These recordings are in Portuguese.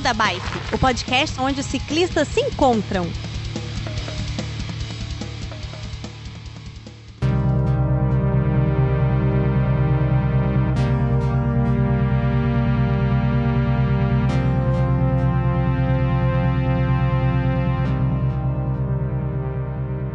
Beco da Bike, o podcast onde os ciclistas se encontram.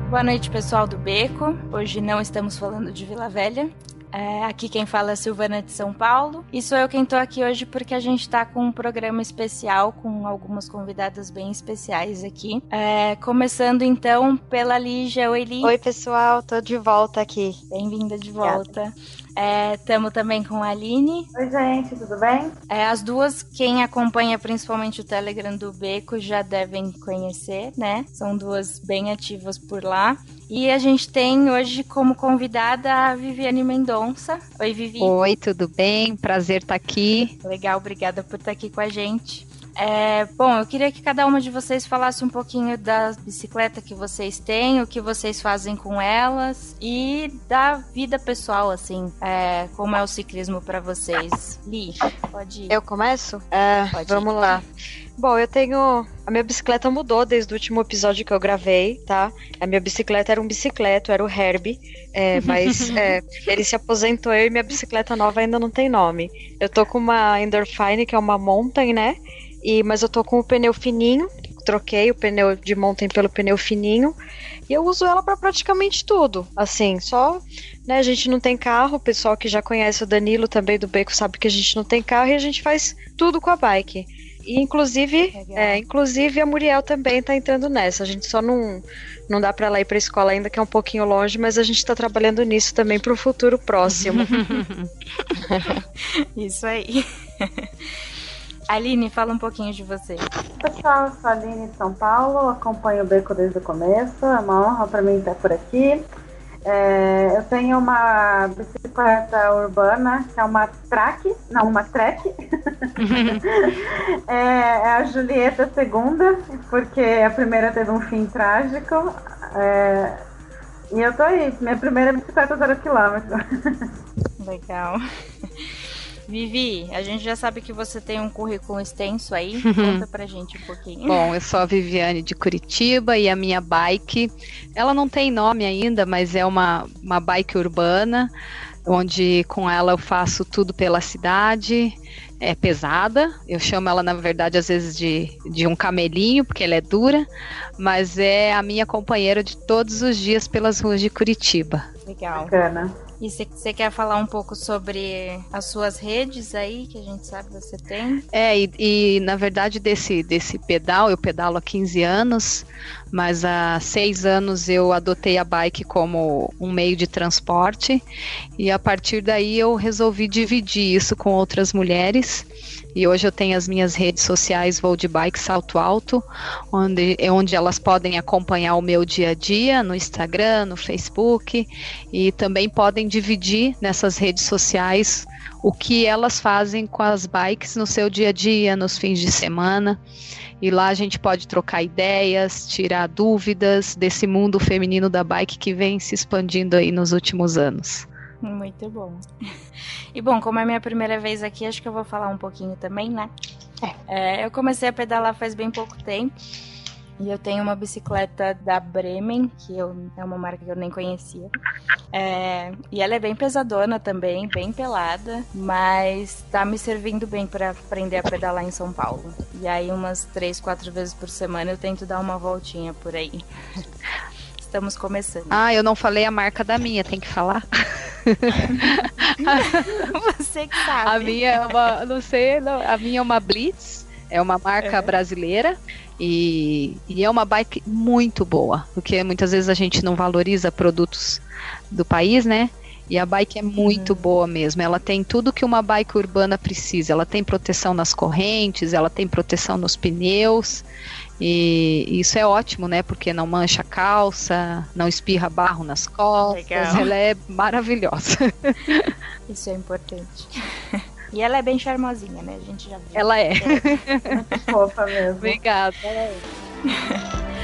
Boa noite, pessoal do Beco. Hoje não estamos falando de Vila Velha. É, aqui quem fala é Silvana de São Paulo. E sou eu quem tô aqui hoje porque a gente tá com um programa especial com algumas convidadas bem especiais aqui. É, começando então pela Lígia. Oi, Lígia. Oi, pessoal. Tô de volta aqui. Bem-vinda de volta. Estamos é, também com a Aline. Oi, gente, tudo bem? É, as duas, quem acompanha principalmente o Telegram do Beco, já devem conhecer, né? São duas bem ativas por lá. E a gente tem hoje como convidada a Viviane Mendonça. Oi, Vivi. Oi, tudo bem? Prazer estar aqui. Legal, obrigada por estar aqui com a gente. É, bom, eu queria que cada uma de vocês falasse um pouquinho da bicicleta que vocês têm, o que vocês fazem com elas e da vida pessoal, assim, é, como é o ciclismo para vocês. Li, pode ir. Eu começo? É, pode vamos ir. lá. Bom, eu tenho. A minha bicicleta mudou desde o último episódio que eu gravei, tá? A minha bicicleta era um bicicleto, era o Herbie. É, mas é, ele se aposentou e minha bicicleta nova ainda não tem nome. Eu tô com uma Endorphine, que é uma Mountain, né? E, mas eu tô com o pneu fininho, troquei o pneu de mountain pelo pneu fininho e eu uso ela para praticamente tudo. Assim, só, né, a gente não tem carro, o pessoal que já conhece o Danilo também do Beco sabe que a gente não tem carro e a gente faz tudo com a bike. E inclusive, é, inclusive a Muriel também tá entrando nessa. A gente só não não dá para ela ir para escola ainda que é um pouquinho longe, mas a gente está trabalhando nisso também para o futuro próximo. Isso aí. Aline, fala um pouquinho de você. Pessoal, eu sou a Aline de São Paulo, acompanho o Beco desde o começo, é uma honra para mim estar por aqui. É, eu tenho uma bicicleta urbana, que é uma track, não, uma trek. é, é, a Julieta segunda, porque a primeira teve um fim trágico. É, e eu tô aí, minha primeira bicicleta zero quilômetro. Legal. Vivi, a gente já sabe que você tem um currículo extenso aí. Conta pra gente um pouquinho. Bom, eu sou a Viviane de Curitiba e a minha bike, ela não tem nome ainda, mas é uma, uma bike urbana, onde com ela eu faço tudo pela cidade. É pesada, eu chamo ela, na verdade, às vezes de, de um camelinho, porque ela é dura, mas é a minha companheira de todos os dias pelas ruas de Curitiba. Legal. Bacana. E você quer falar um pouco sobre as suas redes aí, que a gente sabe que você tem? É, e, e, na verdade desse, desse pedal, eu pedalo há 15 anos, mas há seis anos eu adotei a bike como um meio de transporte e a partir daí eu resolvi dividir isso com outras mulheres e hoje eu tenho as minhas redes sociais Vou de Bike Salto Alto, onde, é onde elas podem acompanhar o meu dia a dia no Instagram, no Facebook e também podem dividir nessas redes sociais o que elas fazem com as bikes no seu dia a dia, nos fins de semana. E lá a gente pode trocar ideias, tirar dúvidas desse mundo feminino da bike que vem se expandindo aí nos últimos anos. Muito bom. E bom, como é minha primeira vez aqui, acho que eu vou falar um pouquinho também, né? É. É, eu comecei a pedalar faz bem pouco tempo. E eu tenho uma bicicleta da Bremen, que eu, é uma marca que eu nem conhecia. É, e ela é bem pesadona também, bem pelada, mas tá me servindo bem para aprender a pedalar em São Paulo. E aí, umas três, quatro vezes por semana, eu tento dar uma voltinha por aí. Estamos começando. Ah, eu não falei a marca da minha, tem que falar. Você que sabe. A minha é uma, não sei, não, a minha é uma Blitz, é uma marca é. brasileira. E, e, é uma bike muito boa, porque muitas vezes a gente não valoriza produtos do país, né? E a bike é muito uhum. boa mesmo. Ela tem tudo que uma bike urbana precisa. Ela tem proteção nas correntes, ela tem proteção nos pneus. E isso é ótimo, né? Porque não mancha a calça, não espirra barro nas costas. Legal. Ela é maravilhosa. Isso é importante. E ela é bem charmosinha, né? A gente já viu. Ela é. é muito fofa mesmo. Obrigada. É.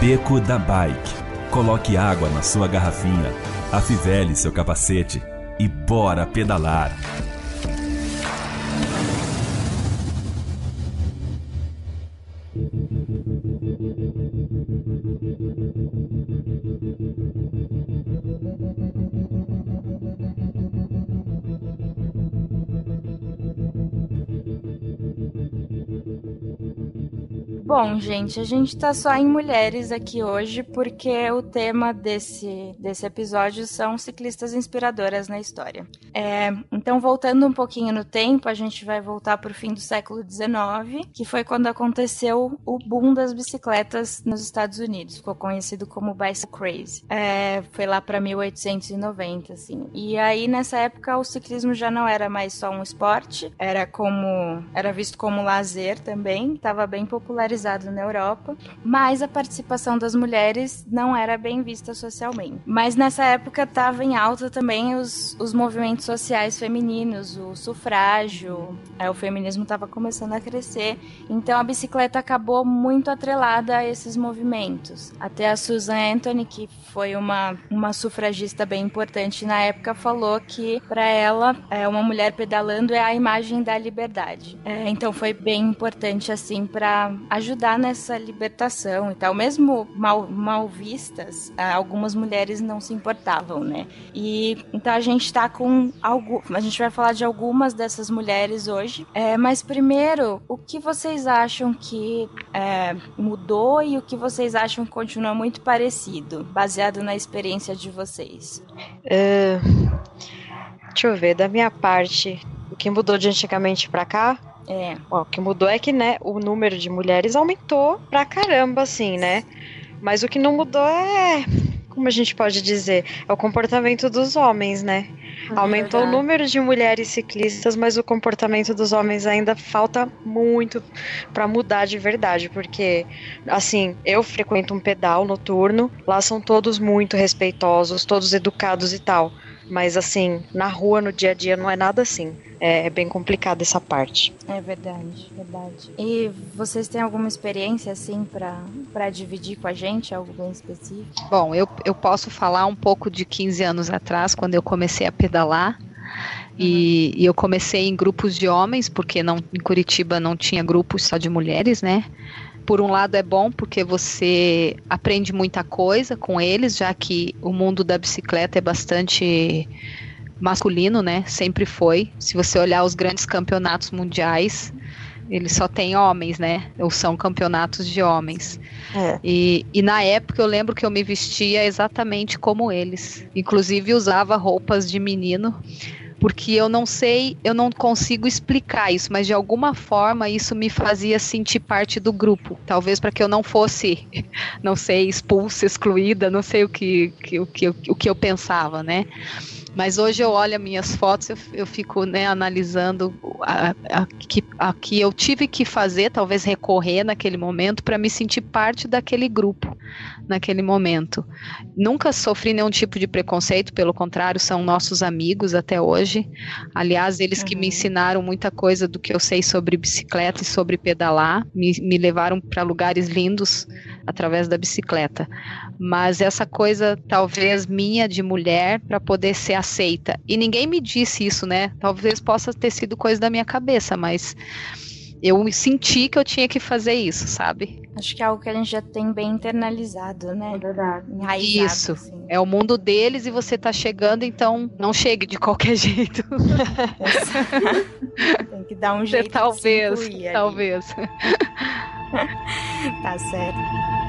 Beco da Bike. Coloque água na sua garrafinha, afivele seu capacete e bora pedalar. Bom, gente, a gente tá só em mulheres aqui hoje porque o tema desse, desse episódio são ciclistas inspiradoras na história. É, então, voltando um pouquinho no tempo, a gente vai voltar pro fim do século XIX, que foi quando aconteceu o boom das bicicletas nos Estados Unidos. Ficou conhecido como Bicycle Craze. É, foi lá para 1890, assim. E aí, nessa época, o ciclismo já não era mais só um esporte, era como era visto como lazer também, estava bem popularizado na Europa, mas a participação das mulheres não era bem vista socialmente. Mas nessa época estava em alta também os, os movimentos sociais femininos, o sufrágio, o feminismo estava começando a crescer, então a bicicleta acabou muito atrelada a esses movimentos. Até a Susan Anthony, que foi uma, uma sufragista bem importante na época, falou que para ela é, uma mulher pedalando é a imagem da liberdade. É, então foi bem importante assim para ajudar nessa libertação e tal. Mesmo mal, mal vistas, é, algumas mulheres não se importavam, né? E então a gente tá com algo, a gente vai falar de algumas dessas mulheres hoje. É, mas primeiro, o que vocês acham que é, mudou e o que vocês acham que continua muito parecido, baseado na experiência de vocês? Uh, deixa eu ver, da minha parte, o que mudou de antigamente para cá? É. Bom, o que mudou é que, né, o número de mulheres aumentou pra caramba, assim, né? Mas o que não mudou é. Como a gente pode dizer? É o comportamento dos homens, né? É Aumentou verdade. o número de mulheres ciclistas, mas o comportamento dos homens ainda falta muito para mudar de verdade, porque assim, eu frequento um pedal noturno, lá são todos muito respeitosos, todos educados e tal. Mas assim, na rua, no dia a dia, não é nada assim. É, é bem complicado essa parte. É verdade, verdade. E vocês têm alguma experiência assim para dividir com a gente, algo bem específico? Bom, eu, eu posso falar um pouco de 15 anos atrás, quando eu comecei a pedalar. E, e, eu comecei em grupos de homens, porque não, em Curitiba não tinha grupos só de mulheres, né? Por um lado é bom porque você aprende muita coisa com eles, já que o mundo da bicicleta é bastante masculino, né? Sempre foi. Se você olhar os grandes campeonatos mundiais, eles só têm homens, né? Ou são campeonatos de homens. É. E, e na época eu lembro que eu me vestia exatamente como eles. Inclusive usava roupas de menino porque eu não sei, eu não consigo explicar isso, mas de alguma forma isso me fazia sentir parte do grupo, talvez para que eu não fosse, não sei, expulsa, excluída, não sei o que, que, o, que, o que eu pensava, né? Mas hoje eu olho minhas fotos, eu, eu fico né, analisando a, a, que, a que eu tive que fazer, talvez recorrer naquele momento, para me sentir parte daquele grupo naquele momento. Nunca sofri nenhum tipo de preconceito, pelo contrário, são nossos amigos até hoje. Aliás, eles uhum. que me uhum. ensinaram muita coisa do que eu sei sobre bicicleta e sobre pedalar, me, me levaram para lugares lindos através da bicicleta. Mas essa coisa, talvez minha de mulher, para poder ser aceita. E ninguém me disse isso, né? Talvez possa ter sido coisa da minha cabeça, mas eu senti que eu tinha que fazer isso, sabe? Acho que é algo que a gente já tem bem internalizado, né? É verdade. Enraizado, isso. Assim. É o mundo deles e você tá chegando, então não chegue de qualquer jeito. tem que dar um jeito. Talvez, de talvez. tá certo.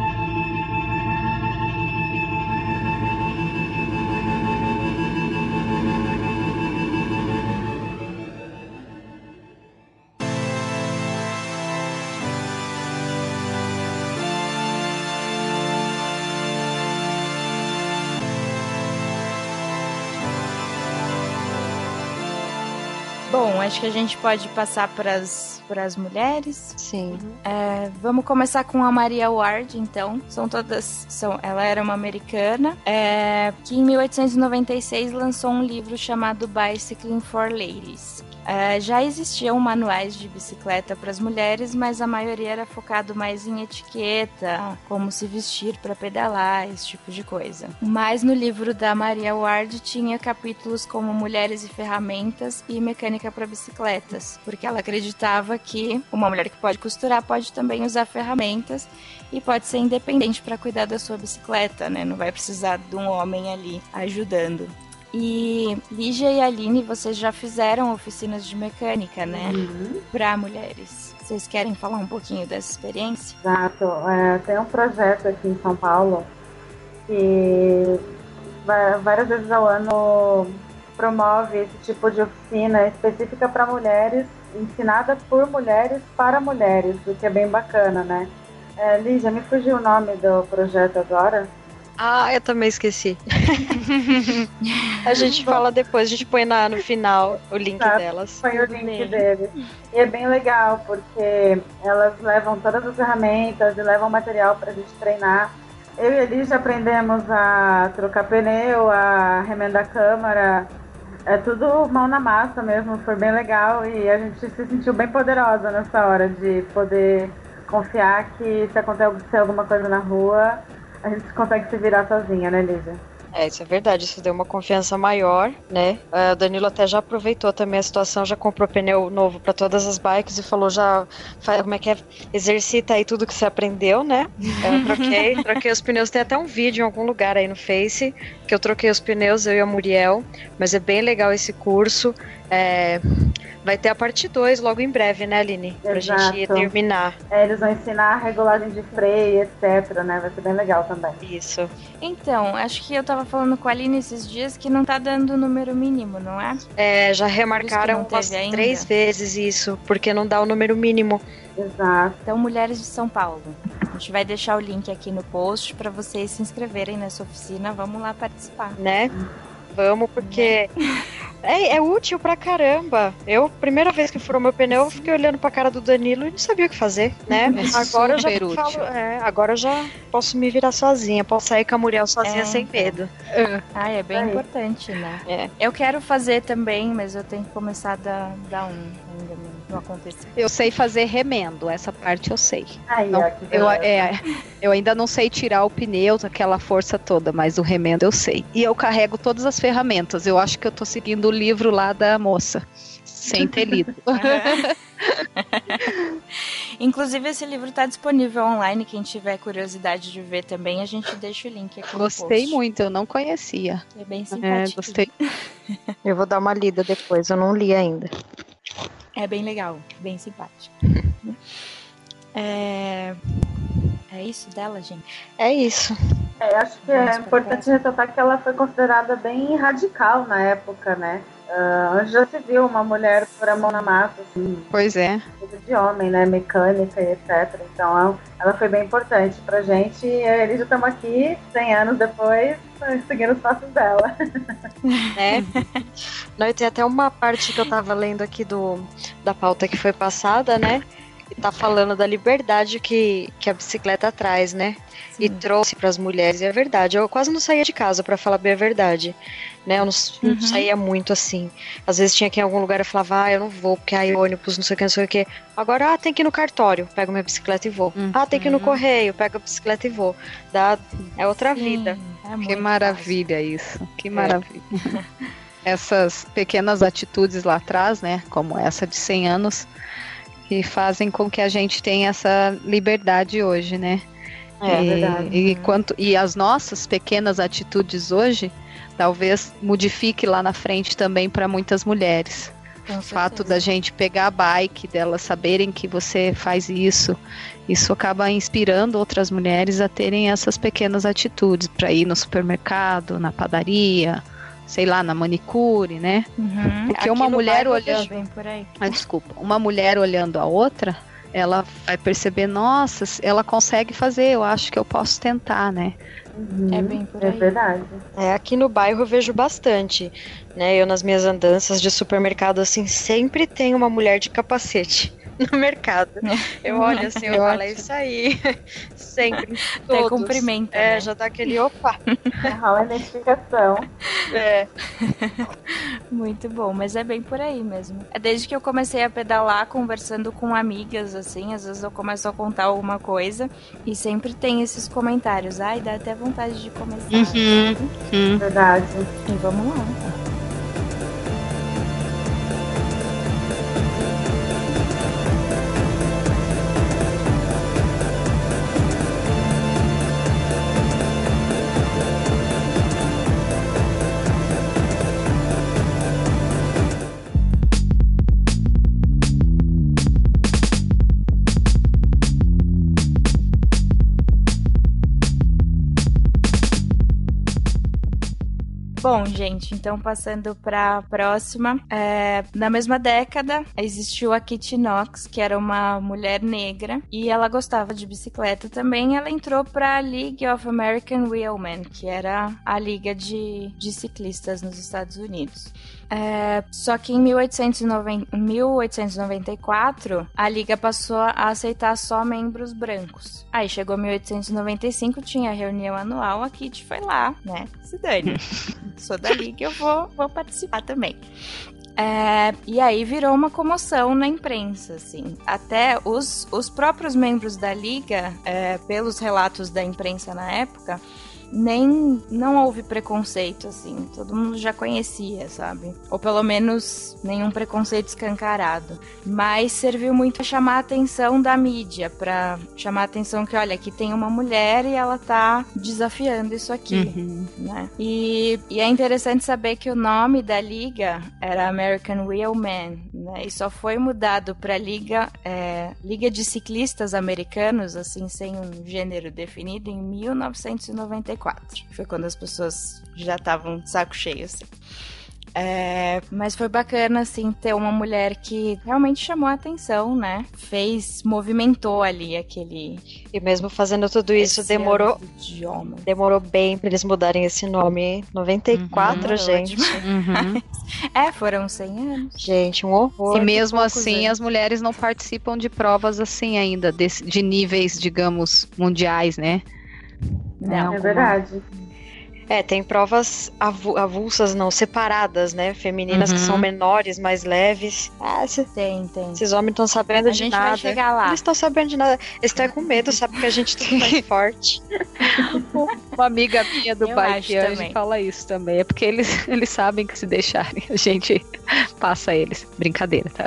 Acho que a gente pode passar para as mulheres. Sim. É, vamos começar com a Maria Ward, então. São todas. São, ela era uma americana é, que em 1896 lançou um livro chamado Bicycling for Ladies. Uh, já existiam manuais de bicicleta para as mulheres, mas a maioria era focado mais em etiqueta, como se vestir para pedalar, esse tipo de coisa. Mas no livro da Maria Ward tinha capítulos como Mulheres e Ferramentas e Mecânica para Bicicletas, porque ela acreditava que uma mulher que pode costurar pode também usar ferramentas e pode ser independente para cuidar da sua bicicleta, né? Não vai precisar de um homem ali ajudando. E Lígia e Aline, vocês já fizeram oficinas de mecânica, né? Uhum. Para mulheres. Vocês querem falar um pouquinho dessa experiência? Exato. É, tem um projeto aqui em São Paulo que várias vezes ao ano promove esse tipo de oficina específica para mulheres, ensinada por mulheres para mulheres, o que é bem bacana, né? É, Lígia, me fugiu o nome do projeto agora. Ah, eu também esqueci. a gente fala depois, a gente põe na, no final o link tá, delas. Põe o link deles. E é bem legal, porque elas levam todas as ferramentas e levam material para a gente treinar. Eu e Elis já aprendemos a trocar pneu, a remendar câmara. É tudo mão na massa mesmo, foi bem legal e a gente se sentiu bem poderosa nessa hora de poder confiar que se acontecer alguma coisa na rua, a gente consegue se virar sozinha, né, Lígia? É, isso é verdade, isso deu uma confiança maior, né? É, o Danilo até já aproveitou também a situação, já comprou pneu novo para todas as bikes e falou já, como é que é, exercita aí tudo que você aprendeu, né? Eu troquei, troquei os pneus, tem até um vídeo em algum lugar aí no Face, que eu troquei os pneus, eu e a Muriel, mas é bem legal esse curso. É, vai ter a parte 2 logo em breve, né, Aline? Pra Exato. gente terminar. É, eles vão ensinar a regulagem de freio, etc, né? Vai ser bem legal também. Isso. Então, acho que eu tava falando com a Aline esses dias que não tá dando o número mínimo, não é? É, já remarcaram umas três vezes isso, porque não dá o número mínimo. Exato. Então, Mulheres de São Paulo. A gente vai deixar o link aqui no post para vocês se inscreverem nessa oficina. Vamos lá participar. Né? Vamos, porque é, é, útil pra caramba. Eu, primeira vez que furou meu pneu, eu fiquei olhando pra cara do Danilo e não sabia o que fazer, né? É agora eu já útil. falo, é, agora eu já posso me virar sozinha, posso sair com a Muriel sozinha é, sem medo. Ah, é bem importante, né? É. Eu quero fazer também, mas eu tenho que começar a dar, dar um ainda não aconteceu. Eu sei fazer remendo, essa parte eu sei. Aí, não, ó, eu, é, eu ainda não sei tirar o pneu, aquela força toda, mas o remendo eu sei. E eu carrego todas as ferramentas. Eu acho que eu tô seguindo o livro lá da moça, sem ter lido. Inclusive, esse livro está disponível online. Quem tiver curiosidade de ver também, a gente deixa o link aqui Gostei muito, eu não conhecia. É bem é, simpático. É, gostei. eu vou dar uma lida depois, eu não li ainda. É bem legal, bem simpático. é... é isso dela, gente? É isso. É, acho que é importante ressaltar que ela foi considerada bem radical na época, né? Uh, já se viu uma mulher por a mão na massa, assim. Pois é. De homem, né? Mecânica e etc. Então ela foi bem importante pra gente. E eles já estamos aqui, 100 anos depois, seguindo os passos dela. É. Não, e tem até uma parte que eu tava lendo aqui do, da pauta que foi passada, né? E tá falando da liberdade que, que a bicicleta traz, né? Sim. E trouxe para as mulheres. E é verdade. Eu quase não saía de casa, para falar bem a verdade né? Eu não, uhum. não, saía muito assim. Às vezes tinha que ir em algum lugar e falava, ah, eu não vou, porque aí ônibus, não sei o que, não sei o que. Agora, ah, tem que ir no cartório, pego minha bicicleta e vou. Uhum. Ah, tem que ir no correio, pego a bicicleta e vou. Dá, é outra Sim, vida. É que maravilha fácil. isso. Que é. maravilha. Essas pequenas atitudes lá atrás, né? Como essa de 100 anos, que fazem com que a gente tenha essa liberdade hoje, né? É, e, verdade. E, quanto, e as nossas pequenas atitudes hoje talvez modifique lá na frente também para muitas mulheres. o fato da gente pegar a bike, delas saberem que você faz isso, isso acaba inspirando outras mulheres a terem essas pequenas atitudes para ir no supermercado, na padaria, sei lá, na manicure, né? Uhum. Porque Aqui uma mulher olhando. Ah, desculpa, uma mulher olhando a outra, ela vai perceber, nossa, ela consegue fazer, eu acho que eu posso tentar, né? Uhum, é bem por é aí. É verdade. É, aqui no bairro eu vejo bastante, né? Eu nas minhas andanças de supermercado, assim, sempre tem uma mulher de capacete no mercado. Eu olho assim, eu, eu falo, é isso aí. Sempre. Todos. Até cumprimento. É, né? já dá aquele opa. Rola a identificação. É. Muito bom, mas é bem por aí mesmo. É desde que eu comecei a pedalar, conversando com amigas, assim, às vezes eu começo a contar alguma coisa e sempre tem esses comentários. Ai, dá até vontade de começar. Uhum. Uhum. Verdade. E vamos lá. Gente, então passando para a próxima. É, na mesma década, existiu a Kitty Knox, que era uma mulher negra e ela gostava de bicicleta também. Ela entrou para a League of American Wheelmen, que era a liga de, de ciclistas nos Estados Unidos. É, só que em 1890, 1894, a liga passou a aceitar só membros brancos. Aí chegou 1895, tinha a reunião anual, a Kitty foi lá, né? Se dane. Sou da liga, eu vou, vou participar também. É, e aí virou uma comoção na imprensa, assim. Até os, os próprios membros da liga, é, pelos relatos da imprensa na época, nem não houve preconceito assim, todo mundo já conhecia, sabe? Ou pelo menos nenhum preconceito escancarado. Mas serviu muito a chamar a atenção da mídia, para chamar a atenção que olha, aqui tem uma mulher e ela tá desafiando isso aqui, uhum. né? E, e, é interessante saber que o nome da liga era American Wheelman, né? E só foi mudado para liga é, Liga de Ciclistas Americanos, assim, sem um gênero definido, em 1994. 94. Foi quando as pessoas já estavam de saco cheio, assim. É, mas foi bacana, assim, ter uma mulher que realmente chamou a atenção, né? Fez, movimentou ali aquele. E mesmo fazendo tudo isso, demorou. Demorou bem pra eles mudarem esse nome. 94, uhum, gente. Uhum. é, foram 100 anos. Gente, um horror. E mesmo assim, anos. as mulheres não participam de provas assim ainda, de, de níveis, digamos, mundiais, né? Não, é verdade. É, tem provas avulsas, não, separadas, né? Femininas uhum. que são uhum. menores, mais leves. Ah, cê, tem, tem. Esses homens estão sabendo a de gente nada. Vai chegar lá. Eles estão sabendo de nada. Eles estão com medo, sabe? que a gente tá mais forte. Uma amiga minha do bike hoje fala isso também. É porque eles, eles sabem que se deixarem, a gente passa eles. Brincadeira, tá?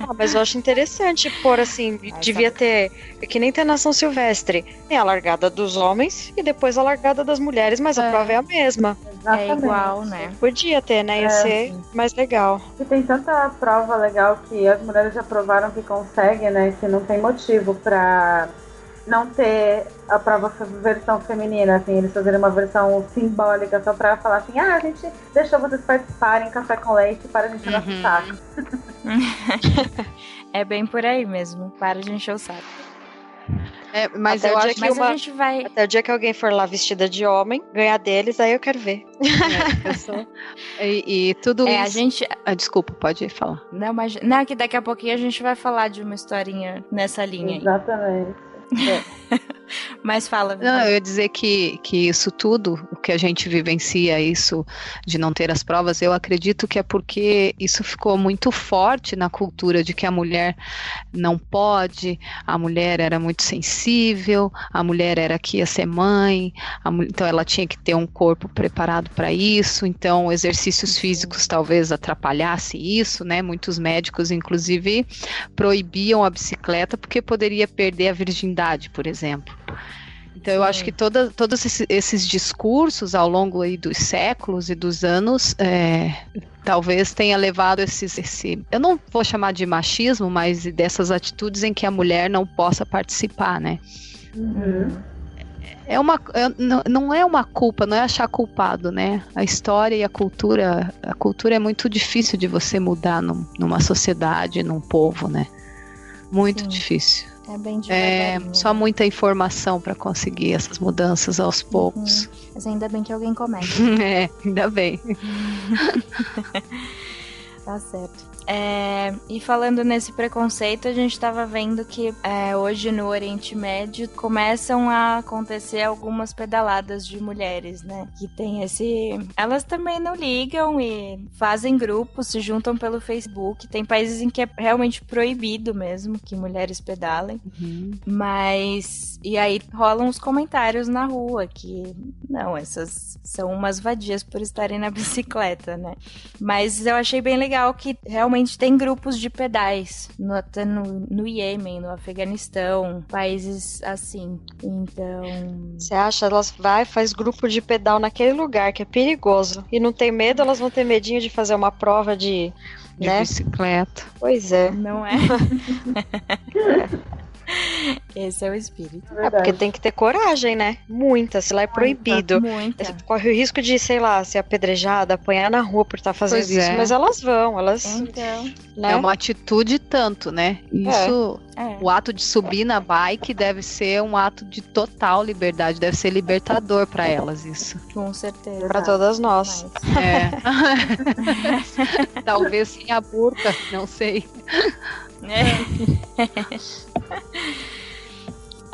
Ah, mas eu acho interessante pôr assim, Ai, devia tá... ter, é que nem tem nação silvestre, tem a largada dos homens e depois a largada das mulheres, mas é. a prova é a mesma. Exatamente. É igual, né? Podia ter, né? Ia é, ser sim. mais legal. E tem tanta prova legal que as mulheres já provaram que conseguem, né? Que não tem motivo pra não ter a prova versão feminina, assim, eles fazerem uma versão simbólica só pra falar assim, ah, a gente deixou vocês participarem café com leite para a gente uhum. o saco. é bem por aí mesmo, para de encher o saco. É, mas até eu acho que uma, a gente vai. Até o dia que alguém for lá vestida de homem, ganhar deles, aí eu quero ver. É, eu sou... e, e, tudo é, isso. A gente... Ah, desculpa, pode falar. Não, mas. Não, que daqui a pouquinho a gente vai falar de uma historinha nessa linha Exatamente. aí. É. Mas fala. Não, eu ia dizer que, que isso tudo, o que a gente vivencia, isso de não ter as provas, eu acredito que é porque isso ficou muito forte na cultura de que a mulher não pode, a mulher era muito sensível, a mulher era que ia ser mãe, a, então ela tinha que ter um corpo preparado para isso, então exercícios físicos talvez atrapalhasse isso, né? Muitos médicos, inclusive, proibiam a bicicleta porque poderia perder a virgindade, por exemplo. Então eu acho que toda, todos esses, esses, discursos ao longo aí dos séculos e dos anos é, talvez tenha levado esses, esse, eu não vou chamar de machismo, mas dessas atitudes em que a mulher não possa participar, né? Uhum. É uma, é, não é uma culpa, não é achar culpado, né? A história e a cultura, a cultura é muito difícil de você mudar num, numa sociedade, num povo, né? Muito Sim. difícil. É bem É só muita informação para conseguir essas mudanças aos uhum. poucos. Uhum. Mas ainda bem que alguém começa. é, ainda bem. tá certo. É, e falando nesse preconceito, a gente estava vendo que é, hoje no Oriente Médio começam a acontecer algumas pedaladas de mulheres, né? Que tem esse. Elas também não ligam e fazem grupos, se juntam pelo Facebook. Tem países em que é realmente proibido mesmo que mulheres pedalem. Uhum. Mas. E aí rolam os comentários na rua que. Não, essas são umas vadias por estarem na bicicleta, né? Mas eu achei bem legal que realmente realmente tem grupos de pedais, no, até no, no Iêmen, no Afeganistão, países assim. Então. Você acha? Elas vai, faz grupo de pedal naquele lugar que é perigoso. E não tem medo, elas vão ter medinho de fazer uma prova de. De né? bicicleta. Pois é. Não é? Esse é o espírito. É porque tem que ter coragem, né? Muita, se lá é proibido. Muita. Corre o risco de, sei lá, ser apedrejada, apanhar na rua por estar tá fazendo pois isso, é. mas elas vão, elas. Então. Né? É uma atitude tanto, né? Isso. É. É. O ato de subir na bike deve ser um ato de total liberdade, deve ser libertador para elas isso. Com certeza. Para todas nós. É. Talvez sem a burca, não sei. É.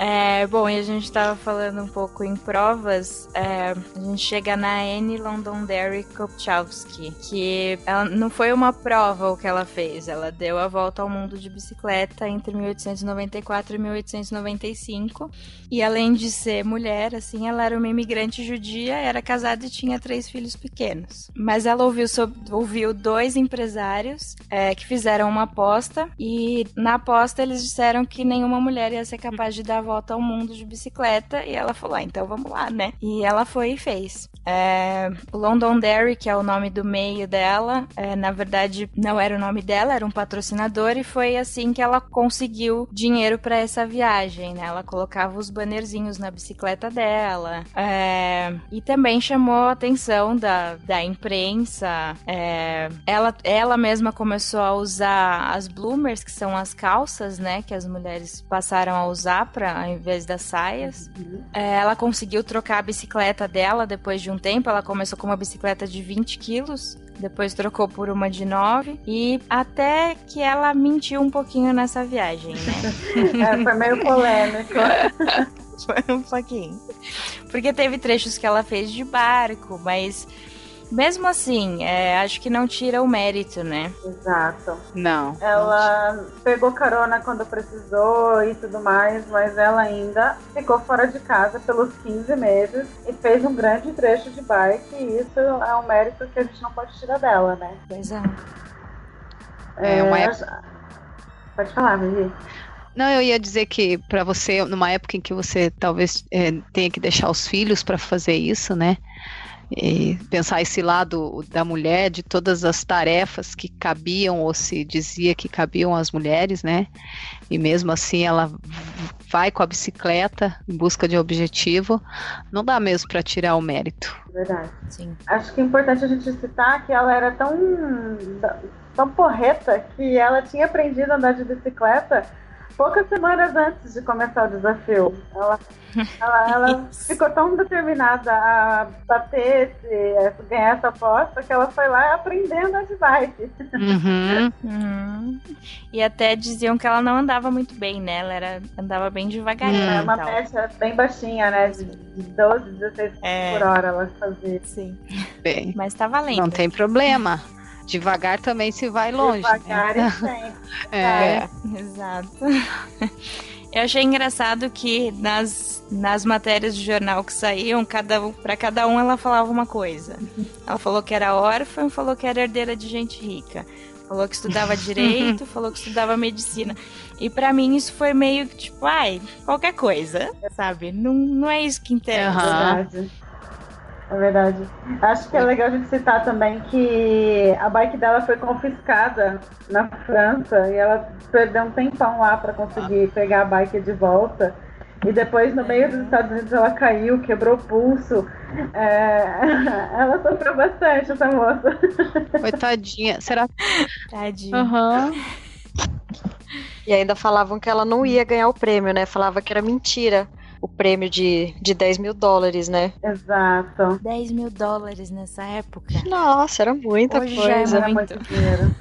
É, bom, e a gente estava falando um pouco em provas, é, a gente chega na Anne Londonderry Kopchowski, que ela não foi uma prova o que ela fez, ela deu a volta ao mundo de bicicleta entre 1894 e 1895, e além de ser mulher, assim, ela era uma imigrante judia, era casada e tinha três filhos pequenos. Mas ela ouviu, sobre, ouviu dois empresários é, que fizeram uma aposta, e na aposta eles disseram que nenhuma mulher ia ser capaz de dar volta ao mundo de bicicleta e ela falou: ah, então vamos lá, né? E ela foi e fez. É, Londonderry, que é o nome do meio dela, é, na verdade não era o nome dela, era um patrocinador e foi assim que ela conseguiu dinheiro para essa viagem, né? Ela colocava os bannerzinhos na bicicleta dela é, e também chamou a atenção da, da imprensa. É, ela, ela mesma começou a usar as bloomers, que são as calças, né? Que as mulheres passaram a usar para ao invés das saias. Uhum. É, ela conseguiu trocar a bicicleta dela depois de um tempo. Ela começou com uma bicicleta de 20 quilos depois trocou por uma de 9 e até que ela mentiu um pouquinho nessa viagem, né? é, foi meio polêmico. foi um pouquinho. Porque teve trechos que ela fez de barco, mas mesmo assim, é, acho que não tira o mérito, né? Exato. Não. Ela não pegou carona quando precisou e tudo mais, mas ela ainda ficou fora de casa pelos 15 meses e fez um grande trecho de bike. E isso é um mérito que a gente não pode tirar dela, né? Pois é. É, é uma época... Pode falar, Vivi. Não, eu ia dizer que para você, numa época em que você talvez é, tenha que deixar os filhos para fazer isso, né? E pensar esse lado da mulher, de todas as tarefas que cabiam ou se dizia que cabiam às mulheres, né? E mesmo assim ela vai com a bicicleta em busca de objetivo, não dá mesmo para tirar o mérito. Verdade. Sim. Acho que é importante a gente citar que ela era tão tão porreta que ela tinha aprendido a andar de bicicleta poucas semanas antes de começar o desafio. Ela, ela, ela ficou tão determinada a bater, esse, ganhar essa aposta, que ela foi lá aprendendo a de bike. Uhum. Uhum. E até diziam que ela não andava muito bem, né? Ela era, andava bem devagarinho. Era uma média bem baixinha, né? De, de 12, 16 é... por hora ela fazia. Sim. Bem, Mas tá valendo. Não tem problema. Devagar também se vai longe. Né? Devagar né? e sempre. É. é, exato. Eu achei engraçado que nas, nas matérias de jornal que saíam, cada, para cada um ela falava uma coisa. Ela falou que era órfã, falou que era herdeira de gente rica. Falou que estudava direito, falou que estudava medicina. E para mim isso foi meio tipo, ai, qualquer coisa, sabe? Não, não é isso que interessa. Uhum. É verdade. Acho que é legal a gente citar também que a bike dela foi confiscada na França e ela perdeu um tempão lá para conseguir pegar a bike de volta. E depois, no meio dos Estados Unidos, ela caiu, quebrou o pulso. É... Ela sofreu bastante, essa moça. Coitadinha. Será? Tadinha. Uhum. E ainda falavam que ela não ia ganhar o prêmio, né? Falava que era mentira o prêmio de, de 10 mil dólares, né? Exato. 10 mil dólares nessa época. Nossa, era muita Hoje coisa. era muito dinheiro.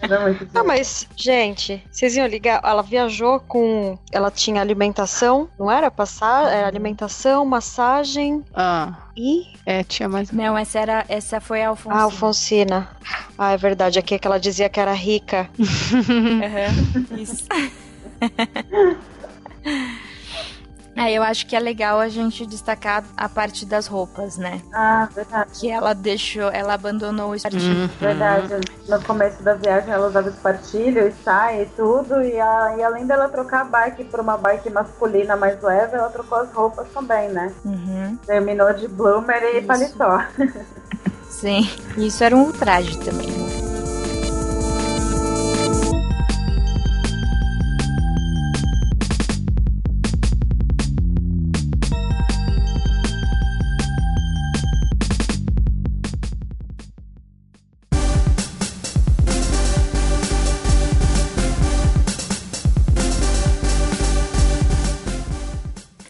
Era muito Não, mas, gente, vocês iam ligar. Ela viajou com. Ela tinha alimentação, não era? Passar, era alimentação, massagem. Ah. E. É, tinha mais. Não, essa, era, essa foi a Alfonsina. Ah, Alfonsina. Ah, é verdade. Aqui é que ela dizia que era rica. uhum, isso. É, eu acho que é legal a gente destacar a parte das roupas, né? Ah, verdade. Que ela deixou, ela abandonou o espartilho. Uhum. Verdade. No começo da viagem ela usava espartilho, saia e tudo. E, a, e além dela trocar a bike por uma bike masculina mais leve, ela trocou as roupas também, né? Uhum. Terminou de bloomer e Isso. paletó. Sim, isso era um ultraje também.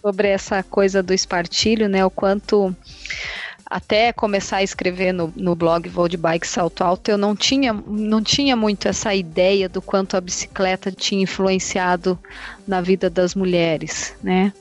Sobre essa coisa do espartilho, né? O quanto até começar a escrever no, no blog Vou de Bike Salto Alto, eu não tinha, não tinha muito essa ideia do quanto a bicicleta tinha influenciado na vida das mulheres, né?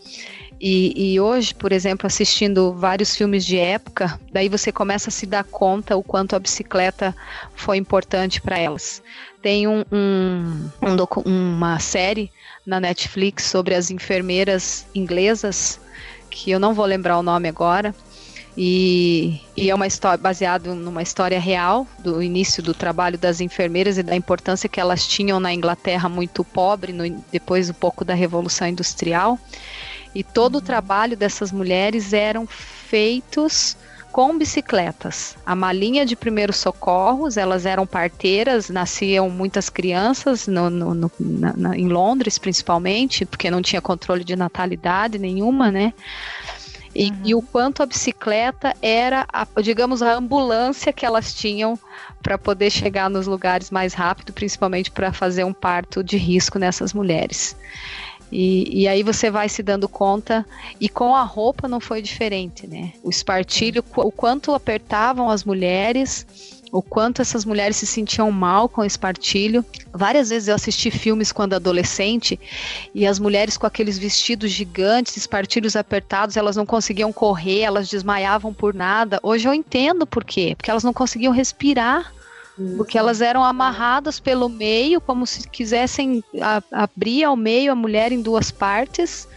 E, e, hoje, por exemplo, assistindo vários filmes de época, daí você começa a se dar conta o quanto a bicicleta foi importante para elas. Tem um, um, um uma série na Netflix sobre as enfermeiras inglesas, que eu não vou lembrar o nome agora, e, e, é uma história baseada numa história real do início do trabalho das enfermeiras e da importância que elas tinham na Inglaterra muito pobre, no, depois um pouco da Revolução Industrial. E todo o trabalho dessas mulheres eram feitos com bicicletas. A malinha de primeiros socorros, elas eram parteiras, nasciam muitas crianças no, no, no, na, em Londres, principalmente, porque não tinha controle de natalidade nenhuma, né? E, uhum. e, o quanto a bicicleta era, a, digamos, a ambulância que elas tinham para poder chegar nos lugares mais rápido, principalmente para fazer um parto de risco nessas mulheres. E, e, aí você vai se dando conta, e com a roupa não foi diferente, né? O espartilho, o quanto apertavam as mulheres, o quanto essas mulheres se sentiam mal com o espartilho. Várias vezes eu assisti filmes quando adolescente e as mulheres com aqueles vestidos gigantes, espartilhos apertados, elas não conseguiam correr, elas desmaiavam por nada. Hoje eu entendo por quê, porque elas não conseguiam respirar porque elas eram amarradas pelo meio, como se quisessem a, abrir ao meio a mulher em duas partes.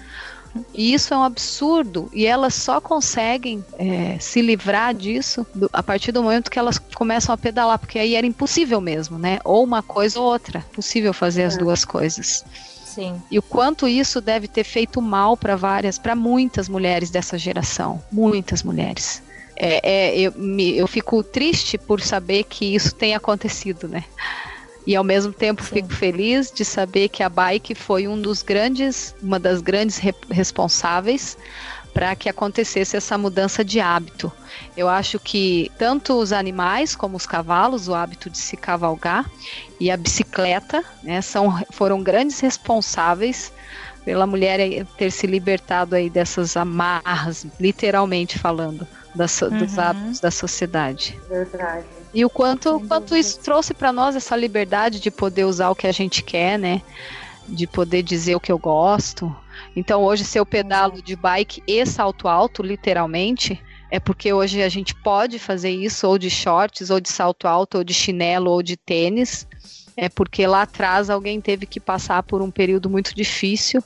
E isso é um absurdo. E elas só conseguem é, se livrar disso do, a partir do momento que elas começam a pedalar, porque aí era impossível mesmo, né? Ou uma coisa ou outra. Possível fazer as é. duas coisas. Sim. E o quanto isso deve ter feito mal para várias, para muitas mulheres dessa geração. Muitas mulheres é, é, eu, me, eu fico triste por saber que isso tem acontecido, né? E ao mesmo tempo Sim. fico feliz de saber que a bike foi um dos grandes, uma das grandes re responsáveis para que acontecesse essa mudança de hábito. Eu acho que tanto os animais como os cavalos, o hábito de se cavalgar e a bicicleta, né, são, foram grandes responsáveis pela mulher ter se libertado aí dessas amarras, literalmente falando da, uhum. dos hábitos da sociedade. Verdade. E o quanto, quanto isso trouxe para nós essa liberdade de poder usar o que a gente quer, né? De poder dizer o que eu gosto. Então hoje se eu pedalo de bike e salto alto, literalmente, é porque hoje a gente pode fazer isso ou de shorts, ou de salto alto, ou de chinelo, ou de tênis. É porque lá atrás alguém teve que passar por um período muito difícil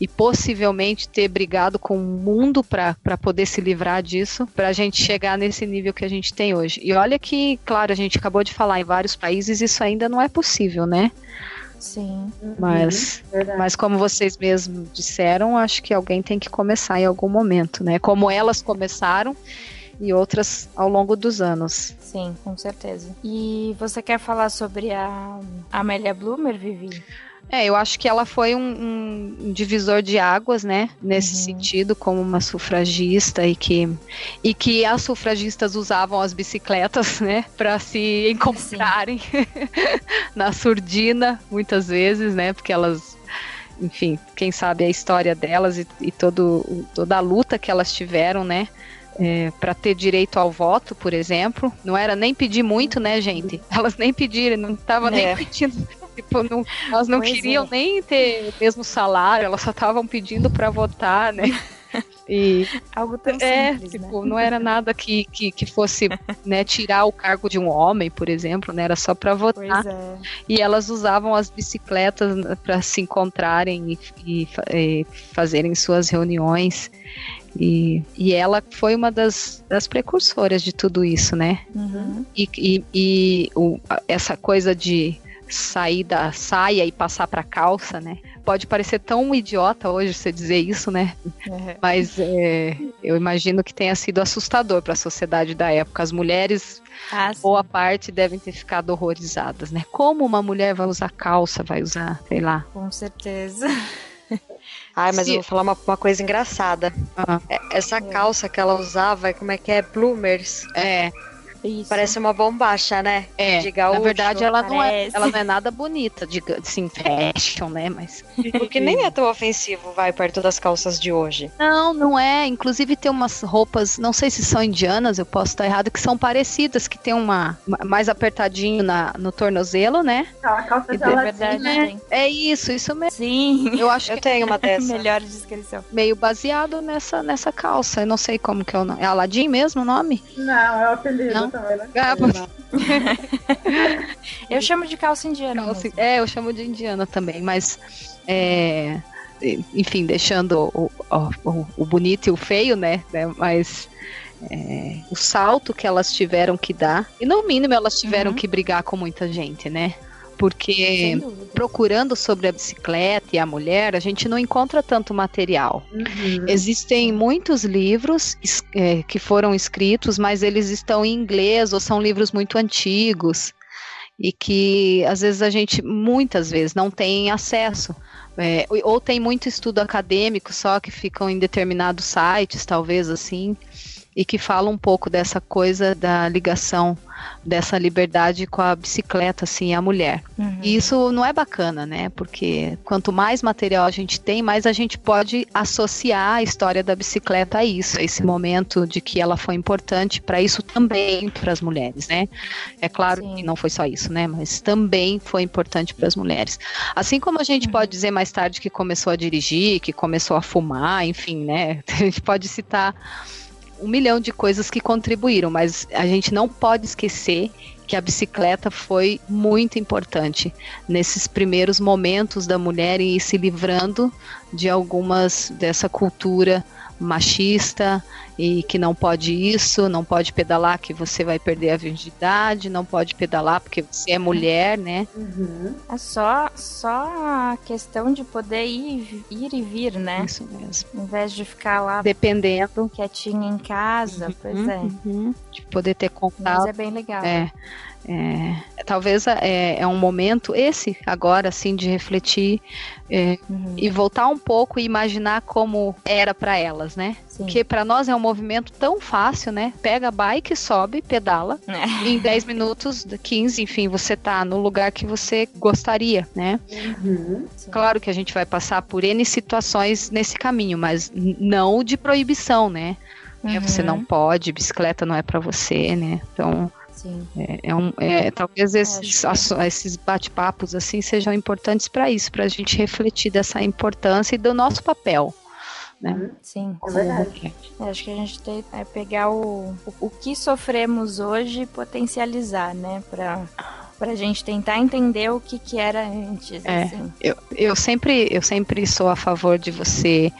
e possivelmente ter brigado com o mundo para poder se livrar disso, para a gente chegar nesse nível que a gente tem hoje. E olha que, claro, a gente acabou de falar, em vários países isso ainda não é possível, né? Sim. Mas, uhum, mas como vocês mesmos disseram, acho que alguém tem que começar em algum momento, né? Como elas começaram e outras ao longo dos anos. Sim, com certeza. E você quer falar sobre a Amélia Bloomer, Vivi? É, eu acho que ela foi um, um divisor de águas, né? Nesse uhum. sentido, como uma sufragista e que, e que as sufragistas usavam as bicicletas, né? Para se encontrarem na surdina, muitas vezes, né? Porque elas enfim, quem sabe a história delas e, e todo, toda a luta que elas tiveram, né? É, para ter direito ao voto, por exemplo. Não era nem pedir muito, né, gente? Elas nem pediram, não estavam é. nem pedindo Tipo, não, elas não pois queriam é. nem ter o mesmo salário, elas só estavam pedindo para votar, né? E algo tão é, simples, tipo, né? não era nada que, que, que fosse né, tirar o cargo de um homem, por exemplo, né? Era só para votar. É. E elas usavam as bicicletas para se encontrarem e, e, e, fazerem suas reuniões. E, e ela foi uma das, das precursoras de tudo isso, né? Uhum. E, e, e o, essa coisa de sair da saia e passar para calça, né? Pode parecer tão idiota hoje você dizer isso, né? É. Mas é, eu imagino que tenha sido assustador para a sociedade da época. As mulheres, ah, boa parte, devem ter ficado horrorizadas, né? Como uma mulher vai usar calça, vai usar, sei lá. Com certeza. Ai, mas Se... eu vou falar uma, uma coisa engraçada. Ah. Essa calça que ela usava, como é que é? Bloomers. É. Isso. Parece uma bombacha, né? É. De gaúcho. Na verdade, ela não, é, ela não é nada bonita, de assim, fashion, né? Mas. Porque nem é tão ofensivo, vai, perto das calças de hoje. Não, não é. Inclusive tem umas roupas, não sei se são indianas, eu posso estar errado, que são parecidas, que tem uma mais apertadinho na, no tornozelo, né? a calça de é verdade, é, é isso, isso mesmo. Sim. Eu acho eu que tenho uma dessa. Melhor descrição. Meio baseado nessa, nessa calça. Eu não sei como que é o nome. É Aladdin mesmo o nome? Não, é o apelido não? Também, né? Ah, eu chamo de calça indiana. Calça, é, eu chamo de indiana também, mas. É, enfim, deixando o, o, o, bonito e o feio, né? né mas é, o salto que elas tiveram que dar, e no mínimo elas tiveram uhum. que brigar com muita gente, né? Porque procurando sobre a bicicleta e a mulher, a gente não encontra tanto material. Uhum. Existem muitos livros é, que foram escritos, mas eles estão em inglês ou são livros muito antigos e que às vezes a gente, muitas vezes, não tem acesso. É, ou tem muito estudo acadêmico só que ficam em determinados sites, talvez assim e que fala um pouco dessa coisa da ligação dessa liberdade com a bicicleta, assim, a mulher. Uhum. E isso não é bacana, né? Porque quanto mais material a gente tem, mais a gente pode associar a história da bicicleta a isso, a esse momento de que ela foi importante para isso também para as mulheres, né? É claro Sim. que não foi só isso, né? Mas também foi importante para as mulheres. Assim como a gente uhum. pode dizer mais tarde que começou a dirigir, que começou a fumar, enfim, né? A gente pode citar um milhão de coisas que contribuíram, mas a gente não pode esquecer que a bicicleta foi muito importante nesses primeiros momentos da mulher em ir se livrando de algumas dessa cultura machista e que não pode isso, não pode pedalar que você vai perder a virgindade, não pode pedalar porque você é mulher, né? Uhum. É só, só a questão de poder ir, ir e vir, né? Isso mesmo. Em vez de ficar lá dependendo quietinha em casa, uhum, pois é. Uhum. De poder ter contato. Mas é bem legal. É. É, talvez é, é, um momento, esse agora, assim, de refletir é, uhum. e voltar um pouco e imaginar como era para elas, né? Sim. Porque para nós é um movimento tão fácil, né? Pega a bike, sobe, pedala. É. Em 10 minutos, 15, enfim, você tá no lugar que você gostaria, né? Uhum. Claro que a gente vai passar por N situações nesse caminho, mas não de proibição, né? Uhum. Você não pode, bicicleta não é para você, né? Então, Sim. É, é um, é, talvez é, esses, é, esses bate-papos assim sejam importantes para isso, para a gente refletir dessa importância e do nosso papel. Né? Sim, é verdade. acho que a gente tem é pegar o, o, o que sofremos hoje e potencializar, né? Para para a gente tentar entender o que, que era antes. É, assim. eu, eu, sempre, eu sempre sou a favor de você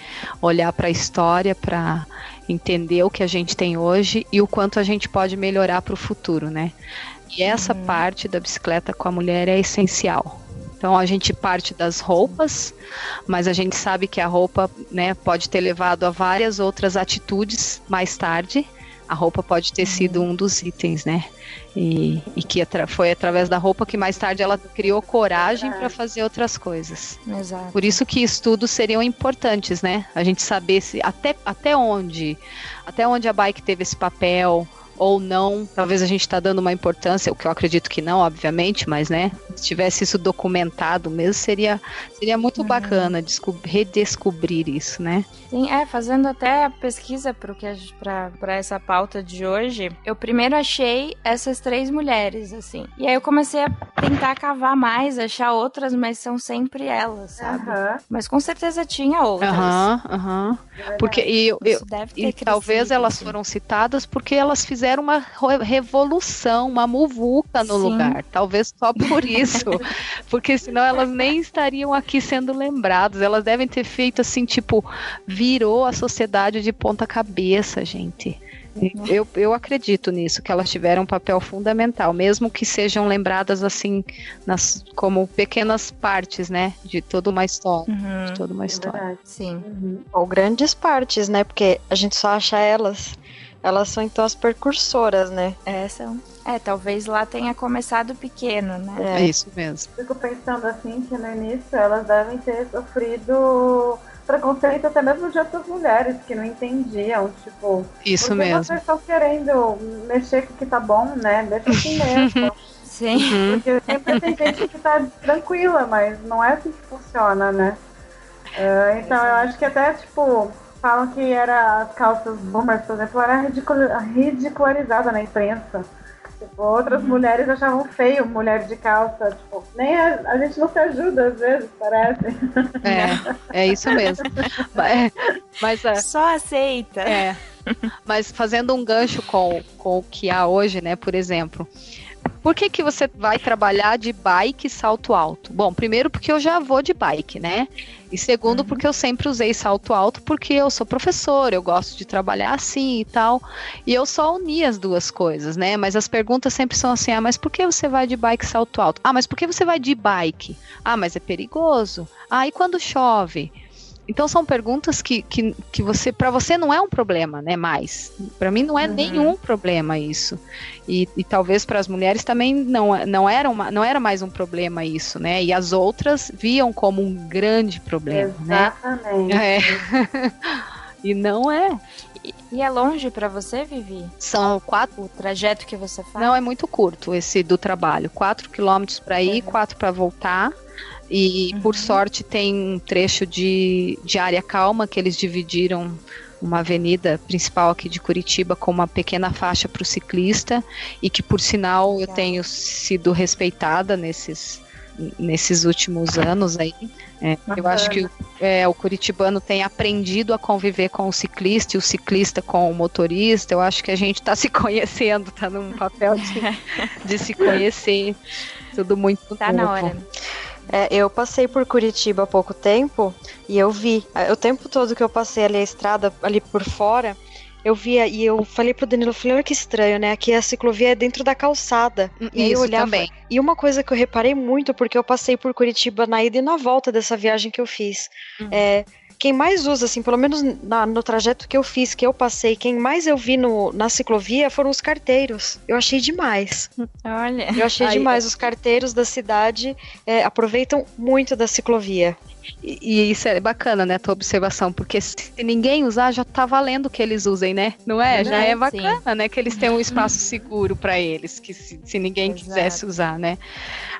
olhar para a história, para entender o que a gente tem hoje e o quanto a gente pode melhorar para o futuro, né? E essa uhum. parte da bicicleta com a mulher é essencial. Então a gente parte das roupas, mas a gente sabe que a roupa né, pode ter levado a várias outras atitudes mais tarde. A roupa pode ter sido um dos itens, né? E, e que atra foi através da roupa que mais tarde ela criou coragem para fazer outras coisas. Exato. Por isso que estudos seriam importantes, né? A gente saber se até, até onde, até onde a bike teve esse papel, ou não. Talvez a gente está dando uma importância, o que eu acredito que não, obviamente, mas né, se tivesse isso documentado mesmo, seria, seria muito uhum. bacana redescobrir isso, né? Sim, é, fazendo até a pesquisa para essa pauta de hoje, eu primeiro achei essas três mulheres, assim. E aí eu comecei a tentar cavar mais, achar outras, mas são sempre elas, sabe? Uhum. Mas com certeza tinha outras. Aham, uhum, aham. Uhum. Porque e, eu, eu e talvez elas assim. foram citadas porque elas fizeram fizeram uma revolução, uma muvuca no Sim. lugar. Talvez só por isso. porque senão elas nem estariam aqui sendo lembradas. Elas devem ter feito assim, tipo, virou a sociedade de ponta cabeça, gente. Eu, eu acredito nisso, que elas tiveram um papel fundamental, mesmo que sejam lembradas assim, nas, como pequenas partes, né? De toda uma história. Uhum, de toda uma história. É Sim. Uhum. Ou grandes partes, né? Porque a gente só acha elas elas são então as precursoras, né? É, são. É, talvez lá tenha começado pequeno, né? É, é isso mesmo. Fico pensando assim que no início elas devem ter sofrido preconceito até mesmo de outras mulheres que não entendiam, tipo. Isso mesmo. Vocês estão querendo mexer com o que tá bom, né? Deixa assim mesmo. Sim. Uhum. Porque sempre tem gente que tá tranquila, mas não é assim que funciona, né? Uh, então eu acho que até, tipo, falam que era as calças boomers, por exemplo, era ridicularizada na imprensa. Tipo, outras uhum. mulheres achavam feio mulher de calça. Tipo, nem a, a gente não se ajuda às vezes, parece. É, é isso mesmo. mas, mas é, Só aceita. É. Mas fazendo um gancho com, com o que há hoje, né, por exemplo. Por que, que você vai trabalhar de bike salto alto? Bom, primeiro porque eu já vou de bike, né? E segundo, uhum. porque eu sempre usei salto alto, porque eu sou professor, eu gosto de trabalhar assim e tal. E eu só uni as duas coisas, né? Mas as perguntas sempre são assim: ah, mas por que você vai de bike salto alto? Ah, mas por que você vai de bike? Ah, mas é perigoso. Ah, e quando chove? Então são perguntas que, que, que você, para você não é um problema, né? Mais, para mim não é uhum. nenhum problema isso. E, e talvez para as mulheres também não, não era uma, não era mais um problema isso, né? E as outras viam como um grande problema, né? Exatamente. né? É. e não é. E é longe para você, Vivi? São quatro. O trajeto que você faz? Não, é muito curto esse do trabalho. Quatro quilômetros para ir, uhum. quatro para voltar. E uhum. por sorte tem um trecho de, de área calma que eles dividiram uma avenida principal aqui de Curitiba com uma pequena faixa para o ciclista e que por sinal eu tenho sido respeitada nesses nesses últimos anos aí. É, eu acho que é, o curitibano tem aprendido a conviver com o ciclista e o ciclista com o motorista. Eu acho que a gente está se conhecendo, está num papel de, de se conhecer. Tudo muito tá novo. na hora. É, eu passei por Curitiba há pouco tempo e eu vi. O tempo todo que eu passei ali a estrada, ali por fora, eu via e eu falei pro Danilo, falei, olha que estranho, né? Aqui a ciclovia é dentro da calçada. Hum, e aí eu olhava. Também. E uma coisa que eu reparei muito, porque eu passei por Curitiba na ida e na volta dessa viagem que eu fiz. Uhum. É quem mais usa, assim, pelo menos na, no trajeto que eu fiz, que eu passei, quem mais eu vi no, na ciclovia foram os carteiros. Eu achei demais. Olha. Eu achei Aí, demais. Os carteiros da cidade é, aproveitam muito da ciclovia. E, e, isso é bacana, né, a tua observação, porque se ninguém usar, já tá valendo que eles usem, né? Não é? Já é bacana, Sim. né, que eles tenham um espaço seguro para eles, que se, se ninguém Exato. quisesse usar, né?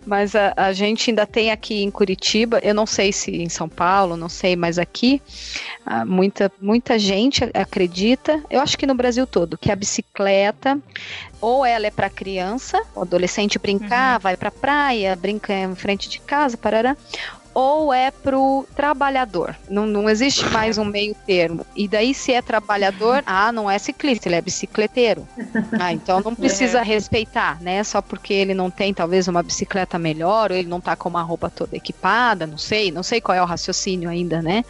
Mas a, a, gente ainda tem aqui em Curitiba, eu não sei se em São Paulo, não sei, mas aqui ah, muita, muita gente acredita, eu acho que no Brasil todo, que a bicicleta ou ela é para criança, o adolescente brincar, uhum. vai para praia, brinca em frente de casa, parará, ou é pro trabalhador. Não, não existe mais um meio termo. E daí, se é trabalhador, ah, não é ciclista, ele é bicicleteiro. Ah, então não precisa é. respeitar, né? Só porque ele não tem talvez uma bicicleta melhor, ou ele não tá com uma roupa toda equipada, não sei, não sei qual é o raciocínio ainda, né?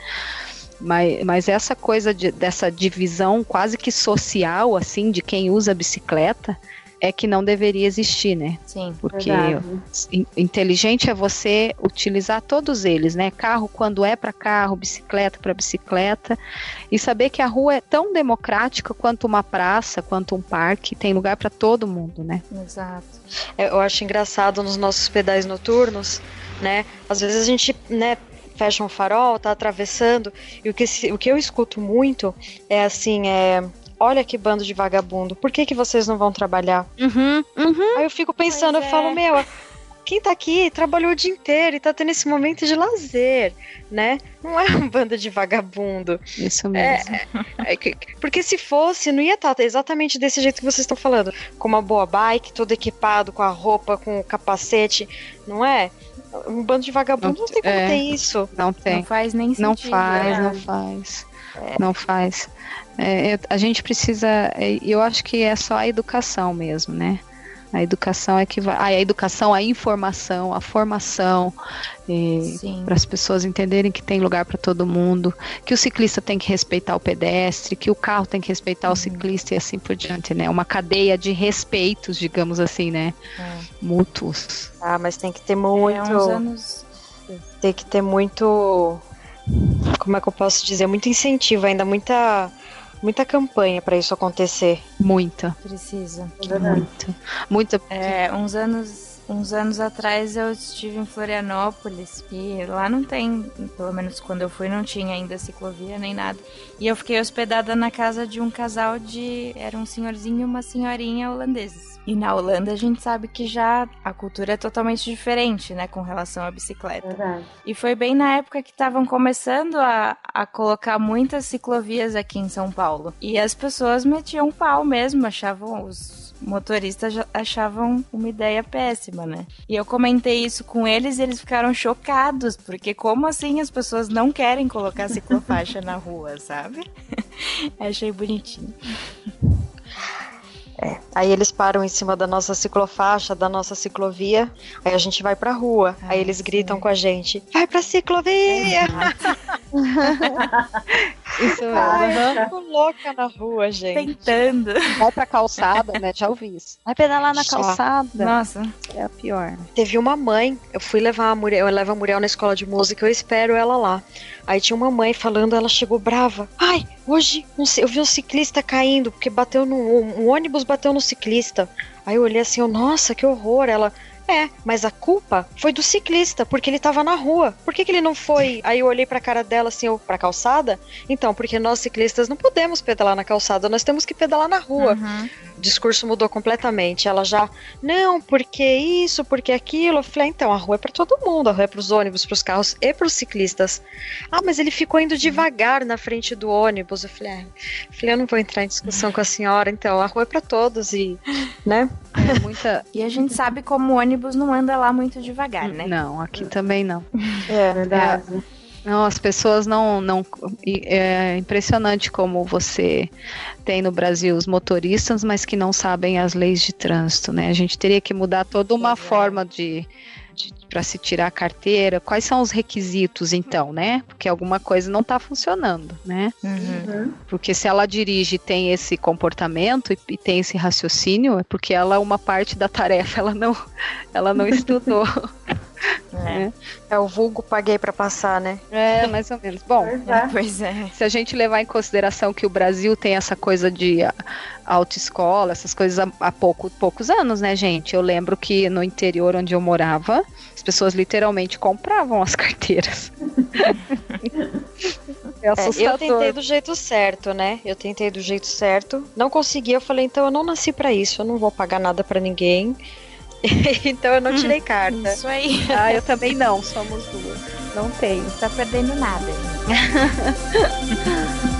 Mas, mas essa coisa de, dessa divisão quase que social, assim, de quem usa bicicleta, é que não deveria existir, né? Sim. Porque inteligente é você utilizar todos eles, né? Carro quando é para carro, bicicleta para bicicleta, e saber que a rua é tão democrática quanto uma praça, quanto um parque, tem lugar para todo mundo, né? Exato. É, eu acho engraçado nos nossos pedais noturnos, né? Às vezes a gente, né, fecha um farol, tá atravessando, e o que, o que eu escuto muito é assim, é olha que bando de vagabundo, por que, que vocês não vão trabalhar? Uhum, uhum. Aí eu fico pensando, pois eu é. falo, meu, quem tá aqui trabalhou o dia inteiro e tá tendo esse momento de lazer, né? Não é um bando de vagabundo. Isso mesmo. É, é, porque se fosse, não ia estar tá exatamente desse jeito que vocês estão falando. Com uma boa bike, todo equipado, com a roupa, com o capacete, não é? Um bando de vagabundo não, não tem como é, ter isso. Não tem. Não faz nem sentido. Não faz, não faz. É. Não faz. É, a gente precisa, é, eu acho que é só a educação mesmo, né? A educação é que vai. a educação, a informação, a formação, para as pessoas entenderem que tem lugar para todo mundo, que o ciclista tem que respeitar o pedestre, que o carro tem que respeitar uhum. o ciclista e assim por diante, né? Uma cadeia de respeitos, digamos assim, né? É. Mútuos. Ah, mas tem que ter muito. É, anos... Tem que ter muito. Como é que eu posso dizer? Muito incentivo ainda, muita muita campanha para isso acontecer. Muita. Precisa. Muita. Muita. É, uns anos uns anos atrás eu estive em Florianópolis e lá não tem, pelo menos quando eu fui, não tinha ainda ciclovia nem nada. E eu fiquei hospedada na casa de um casal de. Era um senhorzinho e uma senhorinha holandeses. E na Holanda a gente sabe que já a cultura é totalmente diferente, né, com relação à bicicleta. Verdade. E foi bem na época que estavam começando a, a colocar muitas ciclovias aqui em São Paulo. E as pessoas metiam pau mesmo, achavam os motoristas achavam uma ideia péssima, né? E eu comentei isso com eles e eles ficaram chocados, porque como assim as pessoas não querem colocar ciclofaixa na rua, sabe? Achei bonitinho. É. Aí eles param em cima da nossa ciclofaixa, da nossa ciclovia. Aí a gente vai pra rua. Ah, aí eles gritam sim. com a gente: Vai pra ciclovia! Isso mesmo. Ai, uhum. louca na rua, gente. Tentando. Vai pra calçada, né? Já ouvi isso. Vai pedalar na Já. calçada. Nossa. É a pior. Teve uma mãe, eu fui levar a Muriel, eu levo a Muriel na escola de música, eu espero ela lá. Aí tinha uma mãe falando, ela chegou brava. Ai, hoje eu vi um ciclista caindo, porque bateu no. Um ônibus bateu no ciclista. Aí eu olhei assim, eu, nossa, que horror. Ela, é, mas a culpa foi do ciclista, porque ele tava na rua. Por que, que ele não foi? Aí eu olhei pra cara dela assim, ou pra calçada. Então, porque nós ciclistas não podemos pedalar na calçada, nós temos que pedalar na rua. Uhum. O discurso mudou completamente. Ela já, não, porque isso, porque aquilo. Eu falei, então, a rua é pra todo mundo, a rua é pros ônibus, pros carros e pros ciclistas. Ah, mas ele ficou indo devagar na frente do ônibus. Eu falei, ah, falei, eu não vou entrar em discussão com a senhora, então, a rua é pra todos e, né? É muita... e a gente sabe como o ônibus ônibus não anda lá muito devagar, né? Não, aqui também não. É, verdade. É, não, as pessoas não, não. É impressionante como você tem no Brasil os motoristas, mas que não sabem as leis de trânsito, né? A gente teria que mudar toda uma é. forma de, para se tirar a carteira? Quais são os requisitos, então, né? Porque alguma coisa não está funcionando, né? Uhum. Porque se ela dirige tem esse comportamento e, e, tem esse raciocínio, é porque ela, uma parte da tarefa, ela não, ela não estudou. É. é. o vulgo paguei para passar, né? É, mais ou menos. Bom, pois é. pois é. se a gente levar em consideração que o Brasil tem essa coisa de autoescola, essas coisas há, há pouco, poucos anos, né, gente? Eu lembro que no interior onde eu morava, as pessoas literalmente compravam as carteiras. é assustador. É, eu tentei do jeito certo, né? Eu tentei do jeito certo. Não consegui, eu falei, então eu não nasci para isso, eu não vou pagar nada para ninguém. então eu não hum, tirei carta. Isso aí. Ah, eu também não, somos duas. Não tenho. Não tá perdendo nada.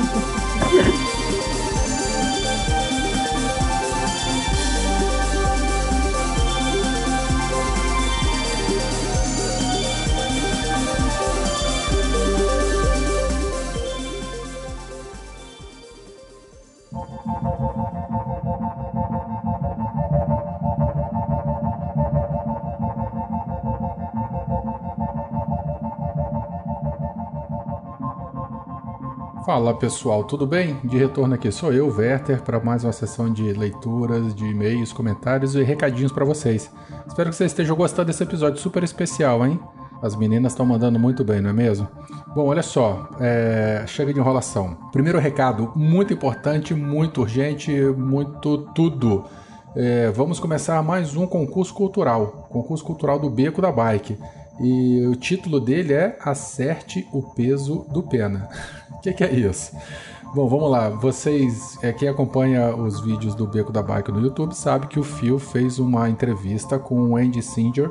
Fala pessoal, tudo bem? De retorno aqui sou eu, Werther, para mais uma sessão de leituras, de e-mails, comentários e recadinhos para vocês. Espero que vocês estejam gostando desse episódio super especial, hein? As meninas estão mandando muito bem, não é mesmo? Bom, olha só, é... chega de enrolação. Primeiro recado, muito importante, muito urgente, muito tudo. É... vamos começar mais um concurso cultural, concurso cultural do Beco da Bike. E o título dele é Acerte o Peso do Pena. O que, que, é isso? Bom, vamos lá. Vocês, é, quem acompanha os vídeos do Beco da Bike no YouTube, sabe que o Phil fez uma entrevista com o Andy Singer,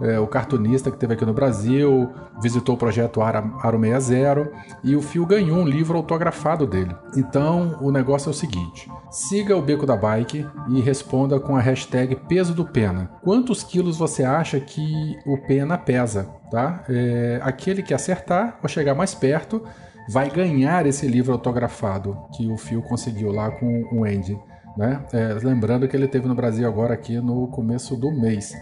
é, o cartunista que teve aqui no Brasil, visitou o projeto Aro 60 e o Phil ganhou um livro autografado dele. Então o negócio é o seguinte: siga o Beco da Bike e responda com a hashtag peso do pena. Quantos quilos você acha que o pena pesa? Tá? É, aquele que acertar ou chegar mais perto vai ganhar esse livro autografado que o Phil conseguiu lá com o Andy. Né? É, lembrando que ele teve no Brasil agora aqui no começo do mês.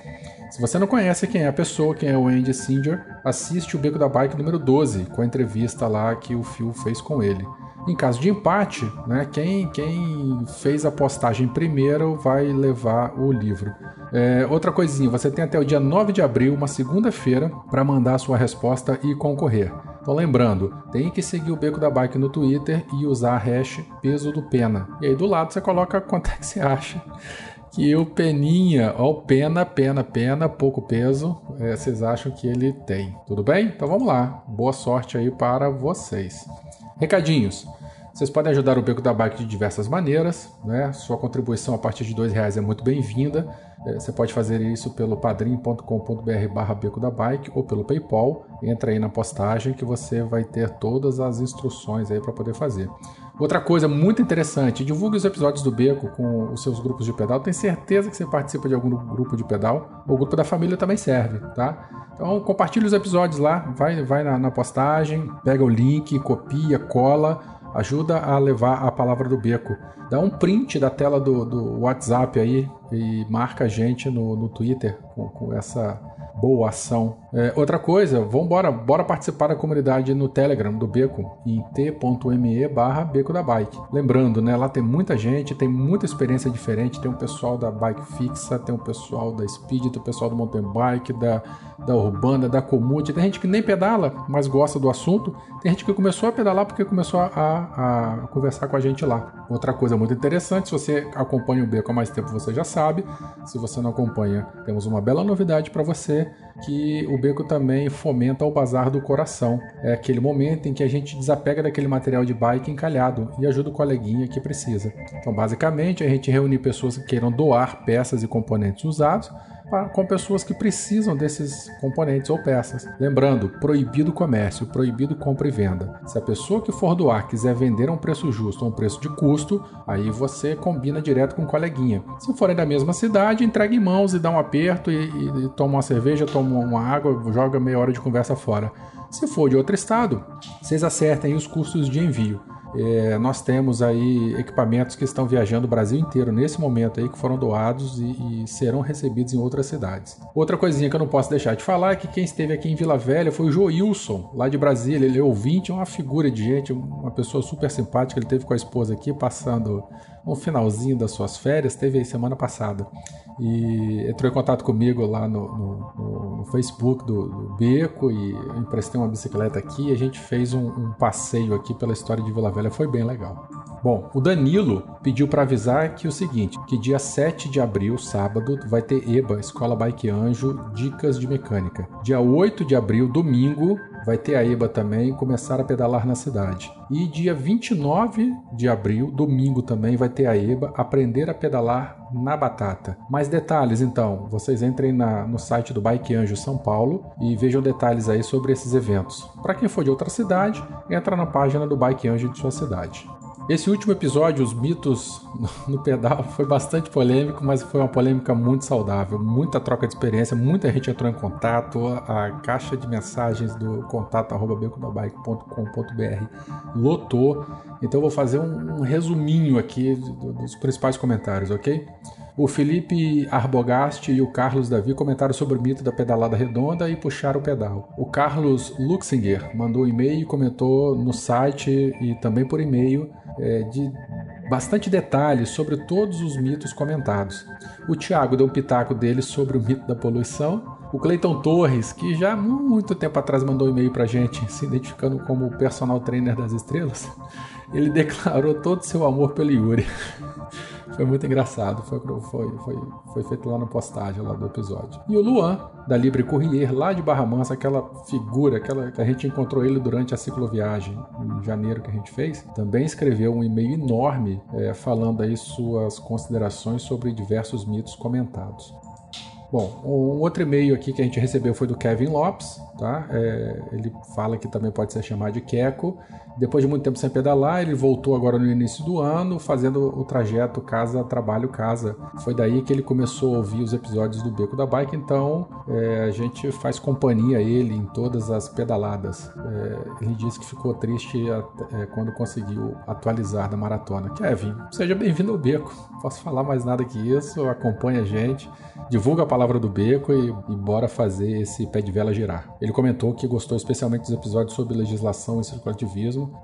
Se você não conhece quem é a pessoa, quem é o Andy Singer, assiste o Beco da Bike número 12, com a entrevista lá que o Phil fez com ele. Em caso de empate, né, quem, quem fez a postagem primeiro vai levar o livro. É, outra coisinha, você tem até o dia 9 de abril, uma segunda-feira, para mandar a sua resposta e concorrer. Então lembrando, tem que seguir o Beco da Bike no Twitter e usar a hash peso do pena. E aí do lado você coloca quanto é que você acha que o Peninha, ó, Pena, Pena, Pena, pouco peso, é, vocês acham que ele tem. Tudo bem? Então vamos lá. Boa sorte aí para vocês. Recadinhos. Vocês podem ajudar o Beco da Bike de diversas maneiras, né? Sua contribuição a partir de R$ reais é muito bem-vinda. É, você pode fazer isso pelo padrim.com.br barra Beco da Bike ou pelo Paypal. Entra aí na postagem que você vai ter todas as instruções aí para poder fazer. Outra coisa muito interessante, divulgue os episódios do Beco com os seus grupos de pedal. Tenho certeza que você participa de algum grupo de pedal. O grupo da família também serve, tá? Então compartilhe os episódios lá, vai, vai na, na postagem, pega o link, copia, cola ajuda a levar a palavra do beco. Dá um print da tela do, do WhatsApp aí e marca a gente no, no Twitter com, com essa boa ação. É, outra coisa, vamos bora, participar da comunidade no Telegram do Beco, em t.me barra Beco da Bike. Lembrando, né, lá tem muita gente, tem muita experiência diferente, tem um pessoal da bike fixa, tem um pessoal da Speed, tem o pessoal do mountain bike, da, da urbana, da comute, tem gente que nem pedala, mas gosta do assunto, tem gente que começou a pedalar porque começou a, a, a conversar com a gente lá. Outra coisa muito interessante, se você acompanha o Beco há mais tempo, você já sabe, se você não acompanha, temos uma bela novidade para você, que o Beco também fomenta o bazar do coração. É aquele momento em que a gente desapega daquele material de bike encalhado e ajuda o coleguinha que precisa. Então, basicamente, a gente reúne pessoas que queiram doar peças e componentes usados com pessoas que precisam desses componentes ou peças. Lembrando, proibido comércio, proibido compra e venda. Se a pessoa que for doar quiser vender a um preço justo ou um preço de custo, aí você combina direto com o coleguinha. Se forem da mesma cidade, entrega em mãos e dá um aperto e, e, e toma uma cerveja, toma uma água, joga meia hora de conversa fora. Se for de outro estado, vocês acertem os custos de envio. É, nós temos aí equipamentos que estão viajando o Brasil inteiro nesse momento aí, que foram doados e, e, serão recebidos em outras cidades. Outra coisinha que eu não posso deixar de falar é que quem esteve aqui em Vila Velha foi o Joilson, lá de Brasília. Ele é ouvinte, é uma figura de gente, uma pessoa super simpática. Ele teve com a esposa aqui passando um finalzinho das suas férias, teve aí semana passada. E entrou em contato comigo lá no, no, no Facebook do, do, Beco e emprestei uma bicicleta aqui e a gente fez um, um passeio aqui pela história de Vila Velha, foi bem legal. Bom, o Danilo pediu para avisar que o seguinte, que dia 7 de abril, sábado, vai ter EBA, Escola Bike Anjo, Dicas de Mecânica. Dia 8 de abril, domingo, vai ter a EBA também, começar a pedalar na cidade. E dia 29 de abril, domingo também, vai ter a EBA, aprender a pedalar na batata. Mais detalhes então, vocês entrem na, no site do Bike Anjo São Paulo e vejam detalhes aí sobre esses eventos. Para quem for de outra cidade, entra na página do Bike Anjo de sua cidade. Esse último episódio, os mitos no pedal, foi bastante polêmico, mas foi uma polêmica muito saudável. Muita troca de experiência, muita gente entrou em contato. A caixa de mensagens do contato becodabike.com.br lotou. Então eu vou fazer um, um resuminho aqui dos principais comentários, ok? O Felipe Arbogast e o Carlos Davi comentaram sobre o mito da pedalada redonda e puxaram o pedal. O Carlos Luxinger mandou um e-mail e comentou no site e também por e-mail é, de bastante detalhes sobre todos os mitos comentados. O Tiago deu um pitaco dele sobre o mito da poluição. O Cleiton Torres, que já muito tempo atrás mandou um e-mail pra gente, se identificando como o personal trainer das estrelas, ele declarou todo seu amor pelo Yuri. Foi muito engraçado. Foi, foi, foi, foi feito lá na postagem lá do episódio. E o Luan, da Libre Courrier, lá de Barra Mansa, aquela figura, aquela que a gente encontrou ele durante a cicloviagem em janeiro que a gente fez, também escreveu um e-mail enorme é, falando aí suas considerações sobre diversos mitos comentados. Bom, um outro e-mail aqui que a gente recebeu foi do Kevin Lopes, tá? É, ele fala que também pode ser chamado de Queco. Depois de muito tempo sem pedalar, ele voltou agora no início do ano, fazendo o trajeto casa, trabalho, casa. Foi daí que ele começou a ouvir os episódios do Beco da Bike, então é, a gente faz companhia a ele em todas as pedaladas. É, ele disse que ficou triste é, quando conseguiu atualizar da maratona. Kevin, seja bem-vindo ao Beco. Posso falar mais nada que isso, acompanha a gente, divulga a palavra do Beco e, e bora fazer esse pé de vela girar. Ele comentou que gostou especialmente dos episódios sobre legislação e circulativismo.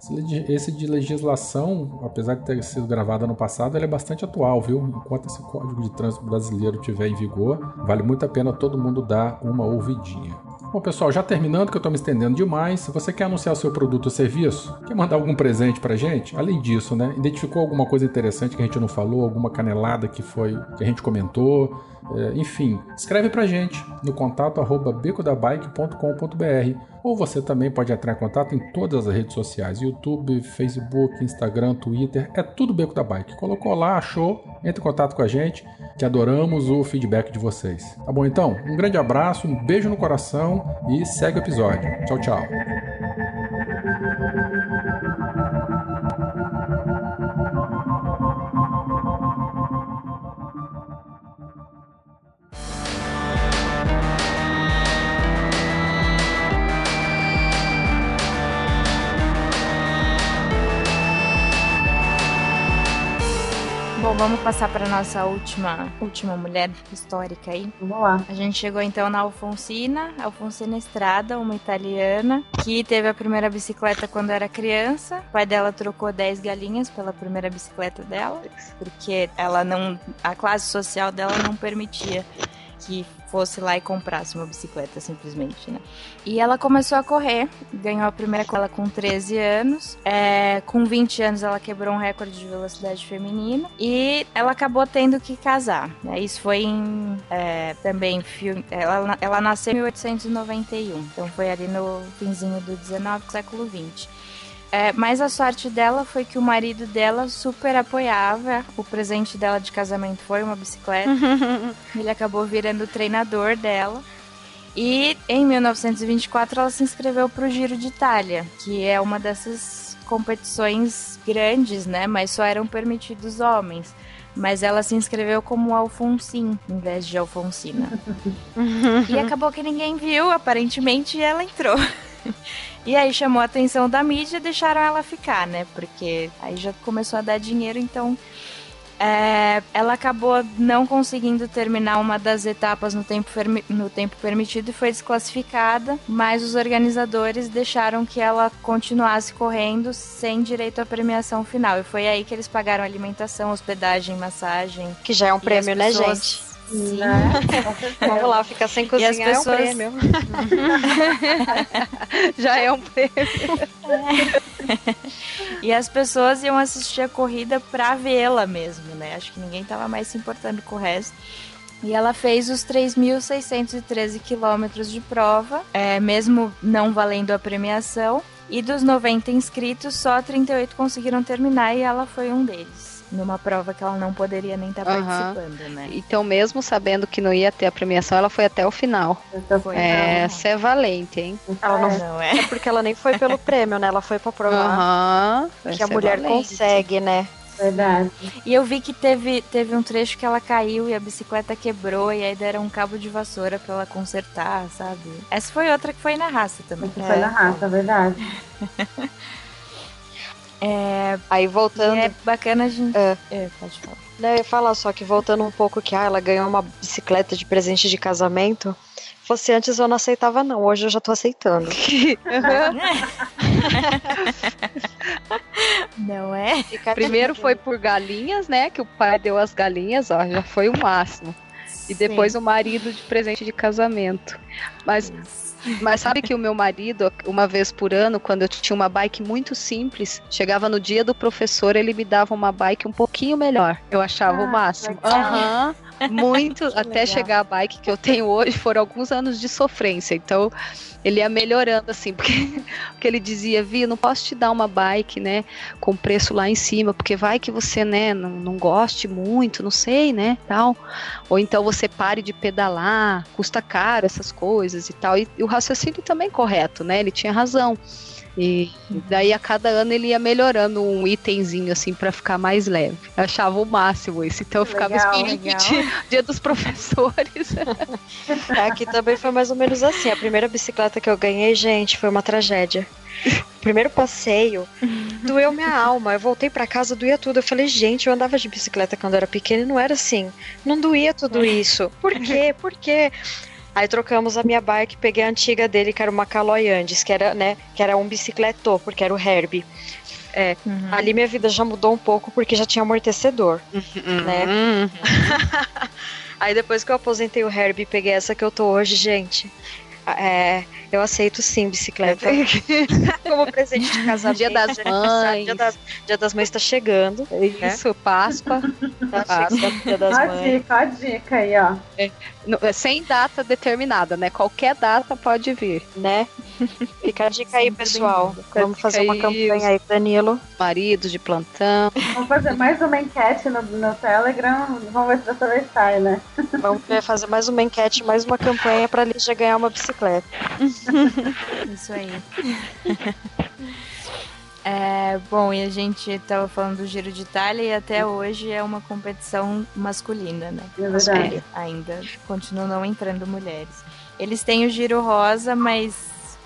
Esse de legislação, apesar de ter sido gravado ano passado, ele é bastante atual, viu? Enquanto esse Código de Trânsito Brasileiro estiver em vigor, vale muito a pena todo mundo dar uma ouvidinha. Bom, pessoal, já terminando, que eu estou me estendendo demais, você quer anunciar seu produto ou serviço, quer mandar algum presente pra gente? Além disso, né? Identificou alguma coisa interessante que a gente não falou, alguma canelada que foi que a gente comentou? É, enfim, escreve pra gente no contato arroba becodabike.com.br ou você também pode entrar em contato em todas as redes sociais, YouTube, Facebook, Instagram, Twitter, é tudo Beco da Bike. Colocou lá, achou, entre em contato com a gente, que adoramos o feedback de vocês. Tá bom então? Um grande abraço, um beijo no coração e segue o episódio. Tchau, tchau. Bom, vamos passar para nossa última, última mulher histórica aí. Vamos lá. A gente chegou então na Alfonsina, Alfonsina Estrada, uma italiana, que teve a primeira bicicleta quando era criança. O pai dela trocou 10 galinhas pela primeira bicicleta dela, porque ela não, a classe social dela não permitia que fosse lá e comprasse uma bicicleta simplesmente, né? E ela começou a correr, ganhou a primeira corrida com 13 anos. É, com 20 anos ela quebrou um recorde de velocidade feminina e ela acabou tendo que casar. Né? Isso foi em é, também filme. Ela, ela nasceu em 1891, então foi ali no finzinho do 19 século 20. É, mas a sorte dela foi que o marido dela super apoiava. O presente dela de casamento foi uma bicicleta. Ele acabou virando o treinador dela. E em 1924 ela se inscreveu para o Giro de Itália, que é uma dessas competições grandes, né? Mas só eram permitidos homens. Mas ela se inscreveu como Alfonsin, em vez de Alfonsina. e acabou que ninguém viu, aparentemente, e ela entrou. E aí chamou a atenção da mídia e deixaram ela ficar, né? Porque aí já começou a dar dinheiro, então é, ela acabou não conseguindo terminar uma das etapas no tempo, no tempo permitido e foi desclassificada, mas os organizadores deixaram que ela continuasse correndo sem direito à premiação final. E foi aí que eles pagaram alimentação, hospedagem, massagem. Que já é um prêmio, né, gente? Sim. Né? Vamos lá, ficar sem cozinhar pessoas... é um prêmio. Já é um prêmio. É. E as pessoas iam assistir a corrida pra vê-la mesmo, né? Acho que ninguém tava mais se importando com o resto. E ela fez os 3.613 quilômetros de prova, é, mesmo não valendo a premiação. E dos 90 inscritos, só 38 conseguiram terminar e ela foi um deles numa prova que ela não poderia nem estar tá uhum. participando, né? Então, mesmo sabendo que não ia ter a premiação, ela foi até o final. Foi, é, essa é valente, hein? Ela não, não é. é. porque ela nem foi pelo prêmio, né? Ela foi pra provar uhum. que a mulher valente. consegue, né? Verdade. E eu vi que teve, teve um trecho que ela caiu e a bicicleta quebrou e aí deram um cabo de vassoura pra ela consertar, sabe? Essa foi outra que foi na raça também. Essa é. foi na raça, verdade. É, aí voltando. É bacana a gente. É. é, pode falar. Não, eu ia falar só que voltando um pouco que ah, ela ganhou uma bicicleta de presente de casamento. Fosse antes eu não aceitava, não. Hoje eu já tô aceitando. não é? Primeiro foi por galinhas, né? Que o pai deu as galinhas, ó, já foi o máximo. E depois Sim. o marido de presente de casamento. Mas mas sabe que o meu marido, uma vez por ano, quando eu tinha uma bike muito simples, chegava no dia do professor, ele me dava uma bike um pouquinho melhor. Eu achava ah, o máximo. Aham. Uhum. Muito, até chegar a bike que eu tenho hoje, foram alguns anos de sofrência. Então, ele ia melhorando, assim, porque, porque ele dizia, Vi, não posso te dar uma bike, né, com preço lá em cima, porque vai que você, né, não, não goste muito, não sei, né, tal. Ou então você pare de pedalar, custa caro essas coisas e tal. E, e o raciocínio também correto, né, ele tinha razão. E daí a cada ano ele ia melhorando um itemzinho assim para ficar mais leve. Eu achava o máximo isso. Então eu ficava esperando dia, dia dos professores. É, aqui também foi mais ou menos assim. A primeira bicicleta que eu ganhei, gente, foi uma tragédia. Primeiro passeio, doeu minha alma. Eu voltei para casa, doía tudo. Eu falei, gente, eu andava de bicicleta quando eu era pequena e não era assim. Não doía tudo isso. Por quê? Por quê? Aí trocamos a minha bike, peguei a antiga dele, que era uma Caloi Andes, que era, né, que era um bicicletor, porque era o Herbie. É, uhum. ali minha vida já mudou um pouco porque já tinha amortecedor, uhum. né? Uhum. Aí depois que eu aposentei o Herbie e peguei essa que eu tô hoje, gente, É, eu aceito sim bicicleta. Como presente de casamento. Dia das mães. Dia das, dia das mães tá chegando. Isso, né? Páscoa. Tá Páscoa, dia das a mães. Dica, a dica aí, ó. É, é, sem data determinada, né? Qualquer data pode vir. Né? Fica a dica aí, pessoal. Vamos fazer uma campanha aí, Danilo. Maridos de plantão. Vamos fazer mais uma enquete no, no Telegram. Vamos ver se dessa vez sai, né? Vamos fazer mais uma enquete, mais uma campanha pra Lígia ganhar uma bicicleta. Isso aí. É, bom, e a gente estava falando do Giro de Itália e até hoje é uma competição masculina, né? É verdade. Ainda continuam não entrando mulheres. Eles têm o Giro Rosa, mas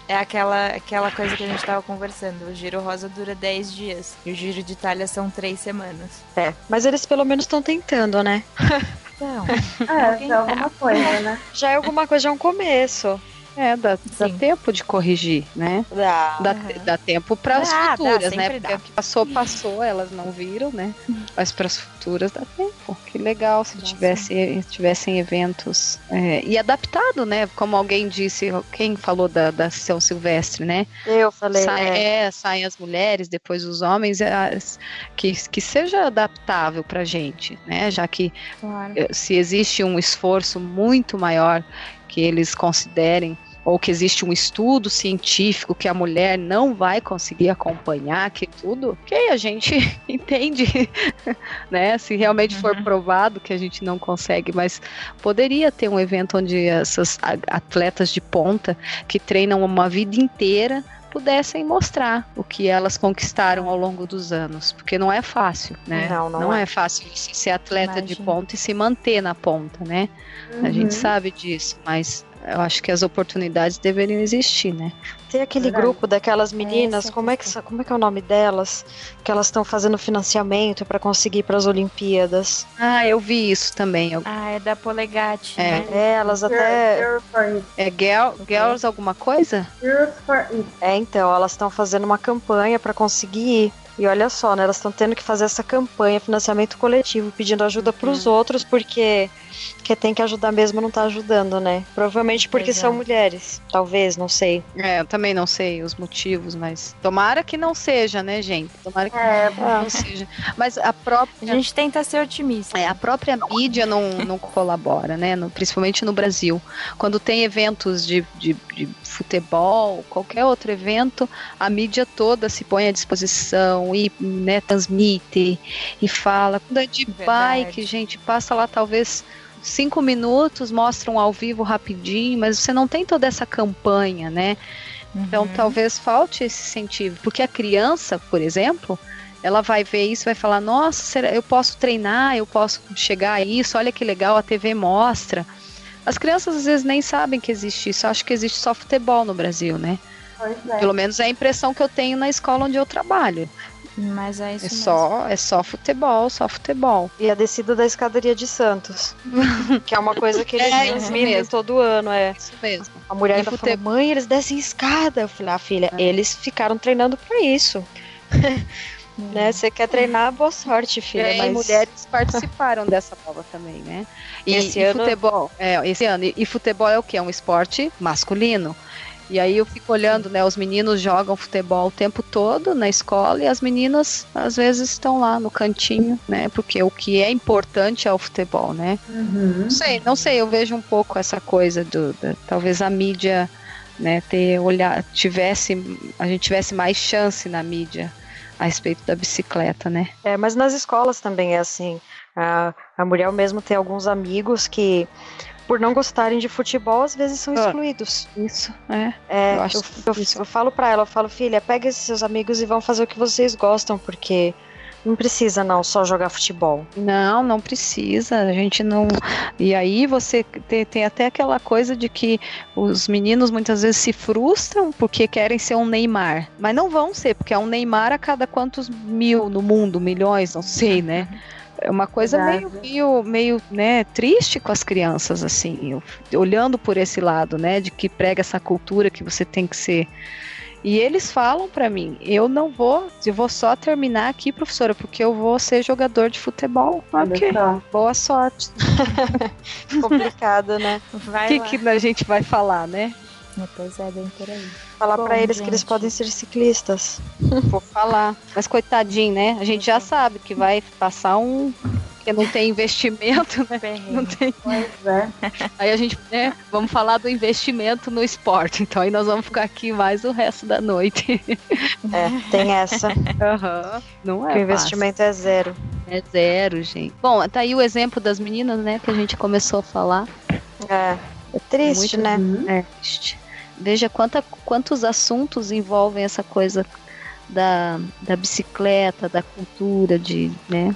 é aquela, aquela coisa que a gente estava conversando. O Giro Rosa dura 10 dias e o Giro de Itália são 3 semanas. É, mas eles pelo menos estão tentando, né? Então, É, já é alguma coisa, né? Já é alguma coisa, já é um começo. É, dá, dá tempo de corrigir, né? Dá. Dá, Aham. dá tempo para as Dá, dá, futuras, né? Porque dá. o que passou, passou, elas não viram, né? Mas para as futuras dá tempo. Que legal se tivesse, tivessem eventos. é, e adaptado, né? Como alguém disse, quem falou da, da São Silvestre, né? Eu falei, Sai- é, é, saem as mulheres, depois os homens, é, as- que, que seja adaptável pra gente, né? Já que claro. eh, se existe um esforço muito maior que eles considerem ou que existe um estudo científico que a mulher não vai conseguir acompanhar, que tudo, que a gente entende, né? Se realmente for Uhum. provado que a gente não consegue, mas poderia ter um evento onde essas atletas de ponta que treinam uma vida inteira pudessem mostrar o que elas conquistaram ao longo dos anos, porque não é fácil, né? Não, não é. é. fácil ser atleta de ponta e se manter na ponta, né? A gente Uhum. sabe disso, mas eu acho que as oportunidades deveriam existir, né? Tem aquele Verdade. grupo daquelas meninas, Essa é como é, que, como é que é o nome delas? Que elas estão fazendo financiamento para conseguir para as Olimpíadas. Ah, eu vi isso também. Eu- Ah, é da Polegate, É. né? É, elas até. Girls for It. É girl, Girls alguma coisa? Girls for It. É, então, elas estão fazendo uma campanha para conseguir ir. E olha só, né? Elas estão tendo que fazer essa campanha, financiamento coletivo, pedindo ajuda para os outros, porque quem tem que ajudar mesmo não tá ajudando, né? Provavelmente porque é. são mulheres. Talvez, não sei. É, eu também não sei os motivos, mas tomara que não seja, né, gente? Tomara que É, não seja. Mas a A própria gente tenta ser otimista. É, a própria mídia não, não colabora, né? No- principalmente no Brasil. Quando tem eventos de, de, de futebol, qualquer outro evento, a mídia toda se põe à disposição e né, transmite e fala. Quando é de Verdade. bike, gente, passa lá talvez cinco minutos, mostram ao vivo rapidinho, mas você não tem toda essa campanha, né? Então Uhum. talvez falte esse incentivo, porque a criança, por exemplo, ela vai ver isso, vai falar: "Nossa, será- eu posso treinar, eu posso chegar a isso, olha que legal, a TV mostra". As crianças às vezes nem sabem que existe isso, acham que existe só futebol no Brasil, né? pois é. Pelo menos é a impressão que eu tenho na escola onde eu trabalho. Mas é isso É mesmo. só, é só futebol, só futebol. E a descida da escadaria de Santos. que é uma coisa que eles É, transmitem isso mesmo. todo ano, é. Isso mesmo. A mulher E ainda fute- falou, mãe, eles descem escada. Eu falei, ah, filha, É. eles ficaram treinando pra isso. né? Você quer treinar, boa sorte, filha. É, mas... e mulheres participaram dessa prova também, né? E, Esse e ano- futebol, é, esse ano. E, e futebol é o que? É um esporte masculino. E aí eu fico olhando, né? Os meninos jogam futebol o tempo todo na escola e as meninas às vezes estão lá no cantinho, né? Porque o que é importante é o futebol, né? Uhum. Não sei, não sei, eu vejo um pouco essa coisa do, da- talvez a mídia, né, ter olhar, tivesse, a gente tivesse mais chance na mídia a respeito da bicicleta, né? É, mas nas escolas também é assim. A, a mulher mesmo tem alguns amigos que, por não gostarem de futebol, às vezes são Ah. excluídos. Isso, é. É, Eu acho eu, isso. eu falo pra ela, eu falo, filha, pega esses seus amigos e vão fazer o que vocês gostam, porque não precisa não só jogar futebol. Não, não precisa. A gente não. E aí você tem, tem até aquela coisa de que os meninos muitas vezes se frustram porque querem ser um Neymar. Mas não vão ser, porque é um Neymar a cada quantos mil no mundo, milhões, não sei, né? É uma coisa meio, meio, meio, né, triste com as crianças, assim, eu- olhando por esse lado, né, de que prega essa cultura que você tem que ser. E eles falam pra mim, eu não vou, eu vou só terminar aqui, professora, porque eu vou ser jogador de futebol. Ok, boa sorte. Complicado, né? O que, lá. que a gente vai falar, né? Depois é bem por aí. Falar para eles gente. que eles podem ser ciclistas. Vou falar. Mas coitadinho, né? A gente já sabe que vai passar um porque não tem investimento, né? Não tem. Pois é. Aí a gente, né, vamos falar do investimento no esporte. Então aí nós vamos ficar aqui mais o resto da noite. É, tem essa. Uhum. Não é. o investimento é zero. É zero, gente. Bom, tá aí o exemplo das meninas, né, que a gente começou a falar. É. É triste, Muito, né? É triste. Veja quanta, quantos assuntos envolvem essa coisa da, da bicicleta, da cultura, de, né?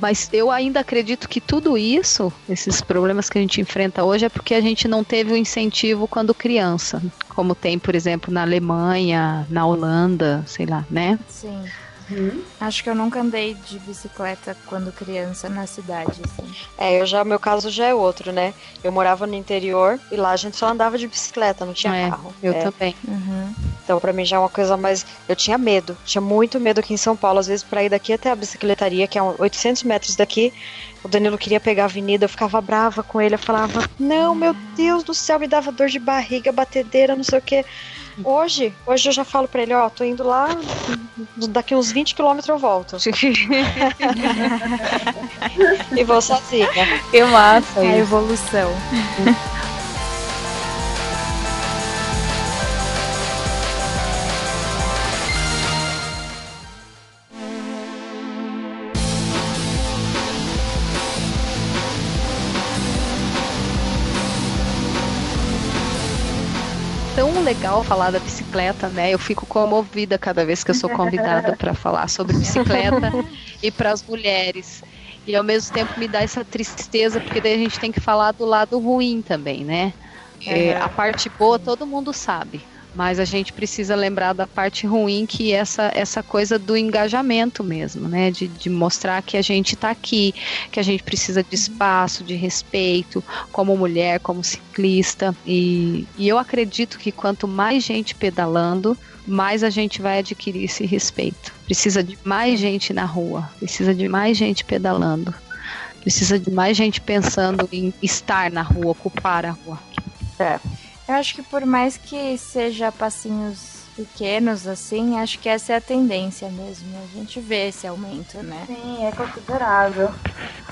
Mas eu ainda acredito que tudo isso, esses problemas que a gente enfrenta hoje, é porque a gente não teve o incentivo quando criança. Como tem, por exemplo, na Alemanha, na Holanda, sei lá, né? Sim. Uhum. Acho que eu nunca andei de bicicleta quando criança na cidade, assim. É, eu já, meu caso já é outro, né? Eu morava no interior e lá a gente só andava de bicicleta, não tinha é, carro. Eu é. também. Uhum. Então, para mim já é uma coisa mais. Eu tinha medo, tinha muito medo aqui em São Paulo. Às vezes, para ir daqui até a bicicletaria, que é 800 metros daqui, o Danilo queria pegar a avenida, eu ficava brava com ele. Eu falava: Não, meu Deus do céu, me dava dor de barriga, batedeira, não sei o quê. Hoje, hoje eu já falo pra ele, ó, tô indo lá, daqui uns 20 quilômetros eu volto. e vou sozinha. Que massa. É a evolução. Legal falar da bicicleta, né? Eu fico comovida cada vez que eu sou convidada para falar sobre bicicleta e para as mulheres. E ao mesmo tempo me dá essa tristeza, porque daí a gente tem que falar do lado ruim também, né? É, a parte boa todo mundo sabe. Mas a gente precisa lembrar da parte ruim, que é essa, essa coisa do engajamento mesmo, né? De, de mostrar que a gente está aqui, que a gente precisa de espaço, de respeito, como mulher, como ciclista. E, e eu acredito que quanto mais gente pedalando, mais a gente vai adquirir esse respeito. Precisa de mais gente na rua, precisa de mais gente pedalando, precisa de mais gente pensando em estar na rua, ocupar a rua. É. Eu acho que por mais que seja passinhos pequenos, assim, acho que essa é a tendência mesmo. A gente vê esse aumento, né? Sim, é considerável.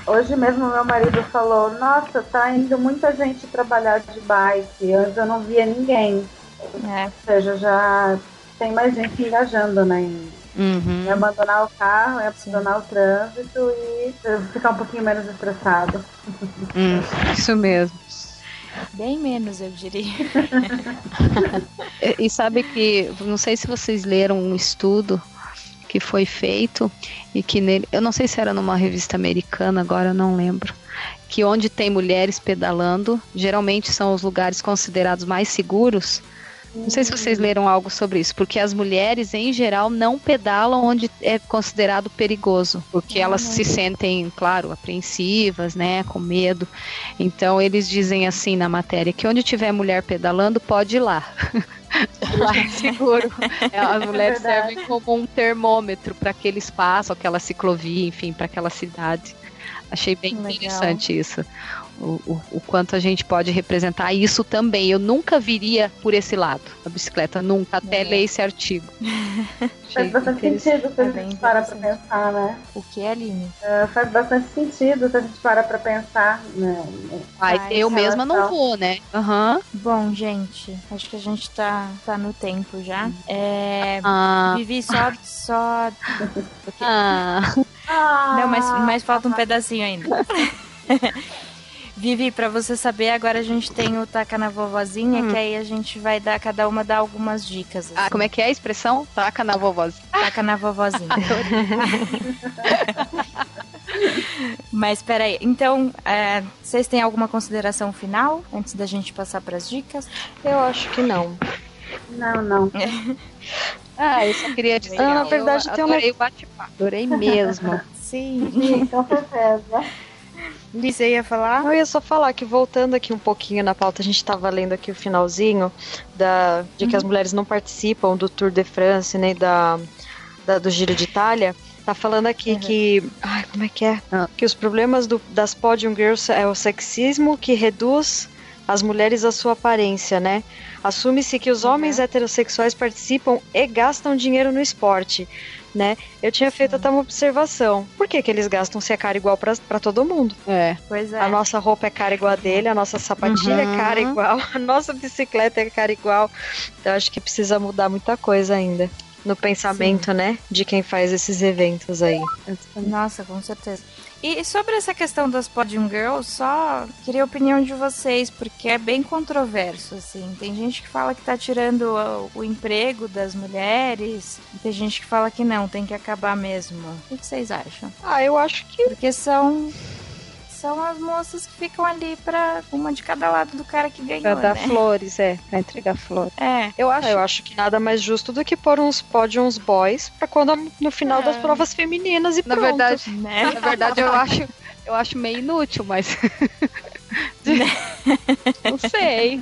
Hoje mesmo meu marido falou, nossa, tá indo muita gente trabalhar de bike. Antes eu não via ninguém. É. Ou seja, já tem mais gente engajando, né? Em, uhum. em abandonar o carro, em abandonar Sim. o trânsito e ficar um pouquinho menos estressado. Hum, isso mesmo. Bem menos, eu diria. e sabe que, não sei se vocês leram um estudo que foi feito e que nele, eu não sei se era numa revista americana, agora eu não lembro, que onde tem mulheres pedalando, geralmente são os lugares considerados mais seguros não sei se vocês leram algo sobre isso, porque as mulheres, em geral, não pedalam onde é considerado perigoso, porque elas se sentem, claro, apreensivas, né, com medo. Então, eles dizem assim na matéria que onde tiver mulher pedalando, pode ir lá. lá é seguro. É, as mulheres é servem como um termômetro para aquele espaço, aquela ciclovia, enfim, para aquela cidade. Achei bem Legal. interessante isso o, o, o, quanto a gente pode representar isso também. Eu nunca viria por esse lado, a bicicleta, nunca, até é. ler esse artigo. faz bastante sentido se a gente para pra pensar, né? O que é, Aline? Uh, faz bastante sentido se a gente para pra pensar, né? Ai, eu mesma não vou, né? Uhum. Bom, gente, acho que a gente tá, tá no tempo já. É, ah. Vivi só... só... ah. Não, mas, mas falta um pedacinho ainda. Vivi, para você saber, agora a gente tem o Taca na Vovozinha, hum. que aí a gente vai dar, cada uma dar algumas dicas. Assim. Ah, como é que é a expressão? Taca na vovozinha. Taca na vovozinha. Mas peraí, então, é, vocês têm alguma consideração final antes da gente passar para as dicas? Eu acho que não. Não, não. ah, eu só queria dizer. Ah, na verdade, eu tem adorei um... o bate-papo. Adorei mesmo. Sim. Sim, com certeza. Liz, ia falar? Eu ia só falar que voltando aqui um pouquinho na pauta, a gente estava lendo aqui o finalzinho da, de que as uhum. mulheres não participam do Tour de France nem da, da do Giro de Itália. Tá falando aqui uhum. que. Ai, como é que é? Ah. Que os problemas do, das Podium Girls é o sexismo que reduz as mulheres a sua aparência, né? Assume-se que os uhum. homens heterossexuais participam e gastam dinheiro no esporte, né? Eu tinha feito até uma observação. Por que, que eles gastam se é cara igual para todo mundo? É. Pois é. A nossa roupa é cara igual a dele, a nossa sapatilha uhum. é cara igual, a nossa bicicleta é cara igual. Então acho que precisa mudar muita coisa ainda no pensamento, Sim. né, de quem faz esses eventos aí. Nossa, com certeza. E sobre essa questão das Podium Girls, só queria a opinião de vocês, porque é bem controverso, assim. Tem gente que fala que tá tirando o, o emprego das mulheres, tem gente que fala que não, tem que acabar mesmo. O que vocês acham? Ah, eu acho que... Porque são são as moças que ficam ali para uma de cada lado do cara que ganhou, pra dar né? flores, é, pra entregar flores. É. Eu acho, eu acho que nada mais justo do que pôr uns pódios boys para quando no final é. das provas femininas e na pronto. Verdade, né? Na verdade, eu acho, eu acho meio inútil, mas não sei.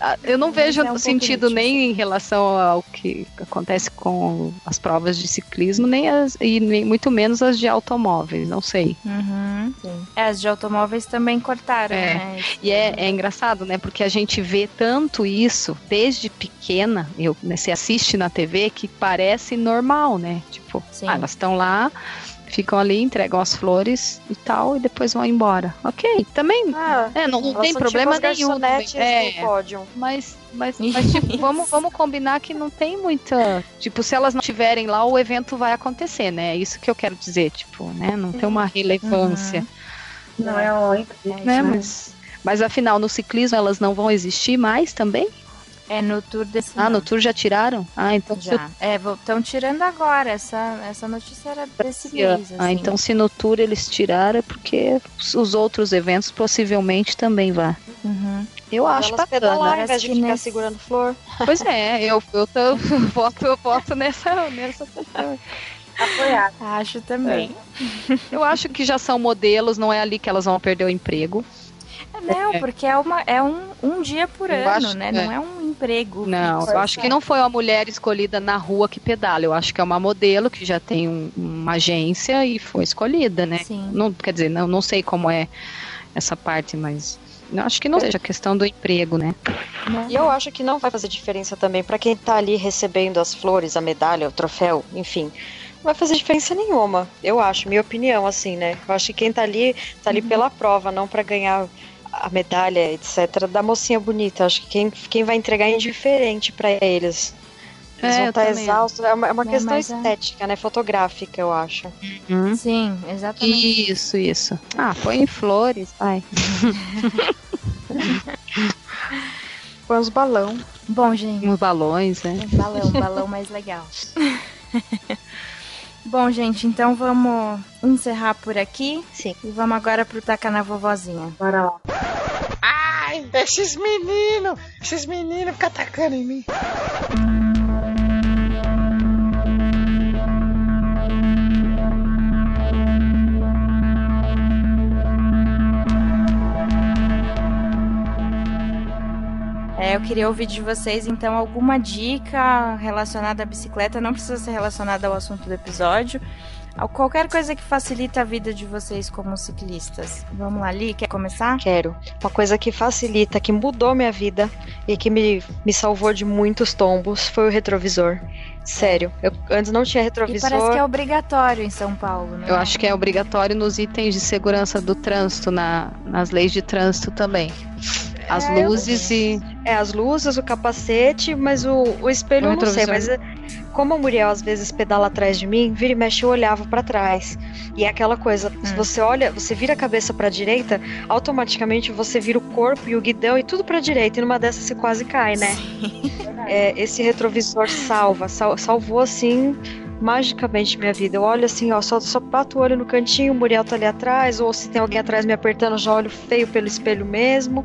Ah, eu não vejo é um sentido nem em relação ao que acontece com as provas de ciclismo, nem as, e nem muito menos as de automóveis, não sei. Uhum, é, as de automóveis também cortaram, é. né? E é, é, engraçado, né? Porque a gente vê tanto isso desde pequena, eu, né, você assiste na TV que parece normal, né? Tipo, ah, elas estão lá ficam ali, entregam as flores e tal, e depois vão embora. Ok, também ah, é, não, não tem problema tipo nenhum. É, pódio. Mas, mas, mas tipo, vamos, vamos combinar que não tem muita. Tipo, se elas não estiverem lá, o evento vai acontecer, né? É isso que eu quero dizer, tipo, né? Não tem uma relevância. Uhum. Não é um. É, né? Mas, mas afinal, no ciclismo elas não vão existir mais também? É no tour desse. Ah, no tour já tiraram? Ah, então. Já. É, estão tirando agora. Essa, essa notícia era desse mês. Ah, assim. Ah, então se no tour eles tiraram é porque os outros eventos possivelmente também vá. Uhum. Eu acho Elas bacana. Pedalar, ao invés de ficar nesse... segurando flor. Pois é, eu, eu, tô, voto, eu voto nessa, nessa pessoa. Apoiar. Acho também. É. Eu acho que já são modelos, não é ali que elas vão perder o emprego. Não, é. porque é, uma, é um, um dia por eu ano, acho, né? É. Não é um emprego. Não, eu acho que não foi uma mulher escolhida na rua que pedala. Eu acho que é uma modelo que já tem um, uma agência e foi escolhida, né? Sim. Não, quer dizer, não, não sei como é essa parte, mas eu acho que não seja questão do emprego, né? E eu acho que não vai fazer diferença também para quem tá ali recebendo as flores, a medalha, o troféu, enfim. Não vai fazer diferença nenhuma, eu acho, minha opinião, assim, né? Eu acho que quem tá ali, tá ali uhum. pela prova, não para ganhar a medalha, etc., da mocinha bonita. Acho que quem, quem vai entregar é indiferente para eles. Eles é, vão estar tá exaustos. É uma, é uma é, questão estética, é... né? Fotográfica, eu acho. Uhum. Sim, exatamente. Isso, isso. Ah, põe flores, vai. põe os balão. Bom, gente. Uns balões, né? balão, balão mais legal. Bom, gente, então vamos encerrar por aqui. Sim. E vamos agora pro Taca na Vovozinha. Bora lá. Ai, esses meninos! Esses meninos ficam atacando em mim. É, eu queria ouvir de vocês, então, alguma dica relacionada à bicicleta, não precisa ser relacionada ao assunto do episódio, qualquer coisa que facilita a vida de vocês como ciclistas. Vamos lá, Li, quer começar? Quero. Uma coisa que facilita, que mudou minha vida e que me, me salvou de muitos tombos foi o retrovisor. Sério, eu antes não tinha retrovisor. E parece que é obrigatório em São Paulo, né? Eu acho que é obrigatório nos itens de segurança do trânsito, na, nas leis de trânsito também. As é, luzes e. É, as luzes, o capacete, mas o, o espelho o eu não sei, mas é, como a Muriel às vezes pedala atrás de mim, vira e mexe eu olhava para trás. E é aquela coisa, hum. se você olha, você vira a cabeça para direita, automaticamente você vira o corpo e o guidão e tudo para direita, e numa dessas você quase cai, né? É, esse retrovisor salva, sal, salvou assim magicamente minha vida. Eu olho assim, ó, só, só bato o olho no cantinho, o Muriel tá ali atrás, ou se tem alguém atrás me apertando, já olho feio pelo espelho mesmo.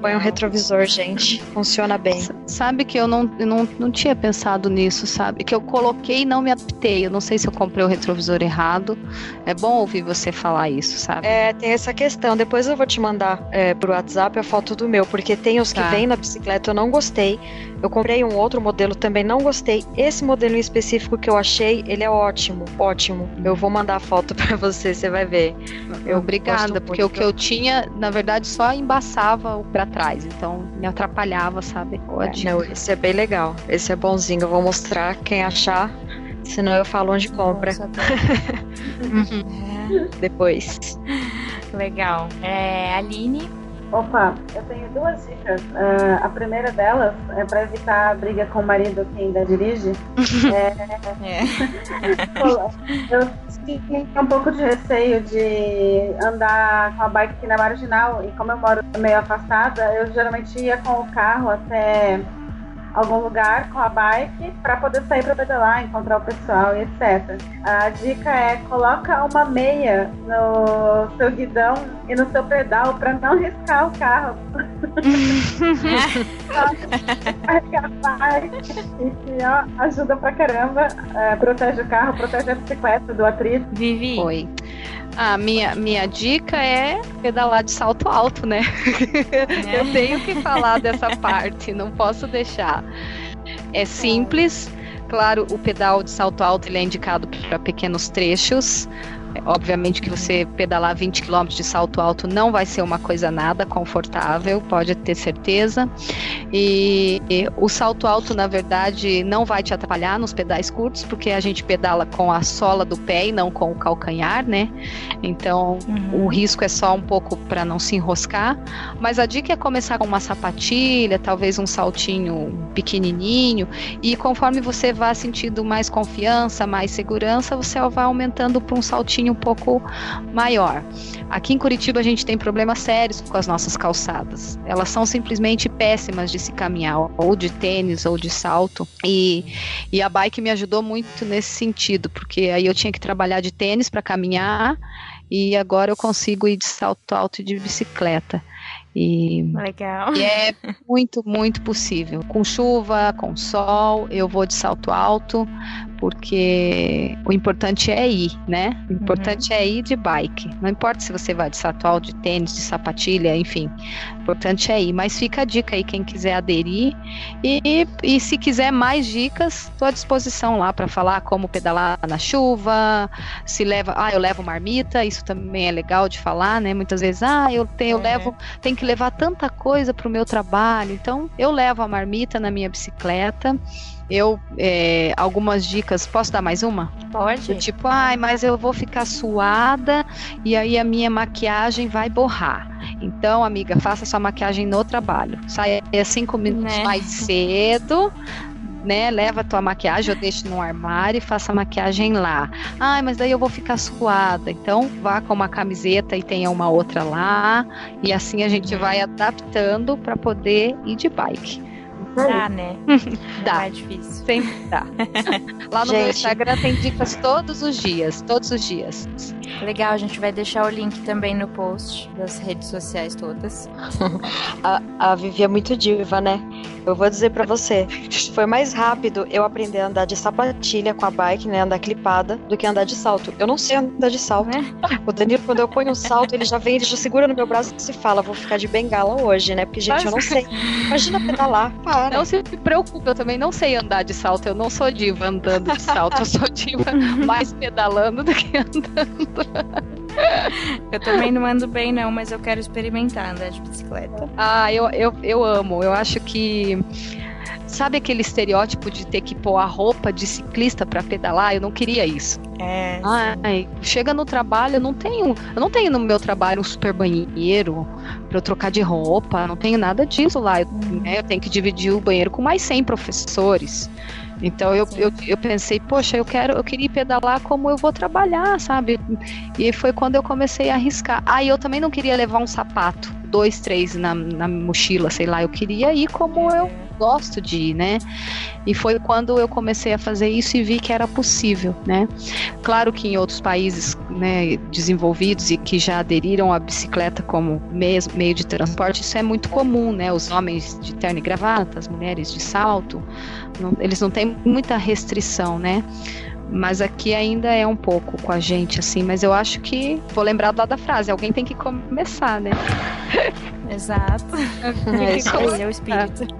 Põe um retrovisor, gente. Funciona bem. Sabe que eu não, não, não tinha pensado nisso, sabe? Que eu coloquei e não me adaptei. Eu não sei se eu comprei o retrovisor errado. É bom ouvir você falar isso, sabe? É, tem essa questão. Depois eu vou te mandar é, pro WhatsApp a foto do meu, porque tem os que tá. vêm na bicicleta, eu não gostei. Eu comprei um outro modelo, também não gostei. Esse modelo em específico que eu achei, ele é ótimo, ótimo. Eu vou mandar a foto para você, você vai ver. Eu Obrigada, porque o que eu tinha, na verdade, só embaçava o para trás, então me atrapalhava, sabe? É, não, esse é bem legal. Esse é bonzinho. Eu vou mostrar quem achar, senão eu falo onde compra. Uhum. Depois. Legal. É, Aline, Opa, eu tenho duas dicas. Uh, a primeira delas é para evitar a briga com o marido que ainda dirige. é... É. eu tinha um pouco de receio de andar com a bike aqui na marginal e como eu moro meio afastada, eu geralmente ia com o carro até algum lugar com a bike para poder sair para pedalar, encontrar o pessoal e etc. A dica é coloca uma meia no seu guidão e no seu pedal para não riscar o carro. Carregar a bike e ó, ajuda pra caramba, é, protege o carro, protege a bicicleta do atrito. Vivi. Oi. A minha, minha dica é pedalar de salto alto, né? É. Eu tenho que falar dessa parte, não posso deixar. É simples, claro, o pedal de salto alto ele é indicado para pequenos trechos, Obviamente que você pedalar 20 km de salto alto não vai ser uma coisa nada confortável, pode ter certeza. E, e, o salto alto, na verdade, não vai te atrapalhar nos pedais curtos, porque a gente pedala com a sola do pé e não com o calcanhar, né? Então, uhum. o risco é só um pouco para não se enroscar. Mas a dica é começar com uma sapatilha, talvez um saltinho pequenininho, e conforme você vá sentindo mais confiança, mais segurança, você vai aumentando para um saltinho um pouco maior. Aqui em Curitiba a gente tem problemas sérios com as nossas calçadas. Elas são simplesmente péssimas de se caminhar, ou de tênis ou de salto. E, e a bike me ajudou muito nesse sentido, porque aí eu tinha que trabalhar de tênis para caminhar e agora eu consigo ir de salto alto e de bicicleta. E, Legal. E é muito, muito possível. Com chuva, com sol, eu vou de salto alto, porque o importante é ir, né? O importante uhum. é ir de bike. Não importa se você vai de salto alto, de tênis, de sapatilha, enfim. O importante é ir. Mas fica a dica aí, quem quiser aderir. E, e se quiser mais dicas, estou à disposição lá para falar como pedalar na chuva, se leva. Ah, eu levo marmita, isso também é legal de falar, né? Muitas vezes, ah, eu, tenho, eu é. levo, tem que levar tanta coisa para o meu trabalho. Então, eu levo a marmita na minha bicicleta. Eu, é, algumas dicas, posso dar mais uma? Pode. Tipo, ai, mas eu vou ficar suada e aí a minha maquiagem vai borrar. Então, amiga, faça sua maquiagem no trabalho. Saia cinco minutos né? mais cedo, né? Leva a tua maquiagem ou deixe no armário e faça a maquiagem lá. Ai, mas daí eu vou ficar suada. Então, vá com uma camiseta e tenha uma outra lá. E assim a gente vai adaptando para poder ir de bike. Dá, né? dá. é difícil. Sempre dá. Lá no gente. meu Instagram tem dicas todos os dias, todos os dias. Legal, a gente vai deixar o link também no post das redes sociais todas. a, a Vivi é muito diva, né? Eu vou dizer para você, foi mais rápido eu aprender a andar de sapatilha com a bike, né, andar clipada, do que andar de salto. Eu não sei andar de salto. É? O Danilo, quando eu ponho um salto, ele já vem, ele já segura no meu braço e se fala, vou ficar de bengala hoje, né? Porque, gente, eu não sei. Imagina pedalar, para. Não se preocupe, eu também não sei andar de salto, eu não sou diva andando de salto, eu sou diva mais pedalando do que andando. Eu também não ando bem, não, mas eu quero experimentar andar de bicicleta. Ah, eu, eu, eu amo. Eu acho que. Sabe aquele estereótipo de ter que pôr a roupa de ciclista para pedalar? Eu não queria isso. É. Ai, chega no trabalho, eu não tenho, eu não tenho no meu trabalho um super banheiro para eu trocar de roupa, não tenho nada disso lá. Eu, né, eu tenho que dividir o banheiro com mais 100 professores. Então eu, eu, eu, pensei, poxa, eu quero, eu queria pedalar como eu vou trabalhar, sabe? E foi quando eu comecei a arriscar. Ah, e eu também não queria levar um sapato, dois, três na, na mochila, sei lá. Eu queria ir como eu gosto de ir, né? E foi quando eu comecei a fazer isso e vi que era possível, né? Claro que em outros países né, desenvolvidos e que já aderiram à bicicleta como meio, de transporte, isso é muito comum, né? Os homens de terno e gravata, as mulheres de salto, não, eles não têm muita restrição, né? Mas aqui ainda é um pouco com a gente, assim. Mas eu acho que vou lembrar lá da frase: alguém tem que começar, né? Exato. É isso aí, é o espírito.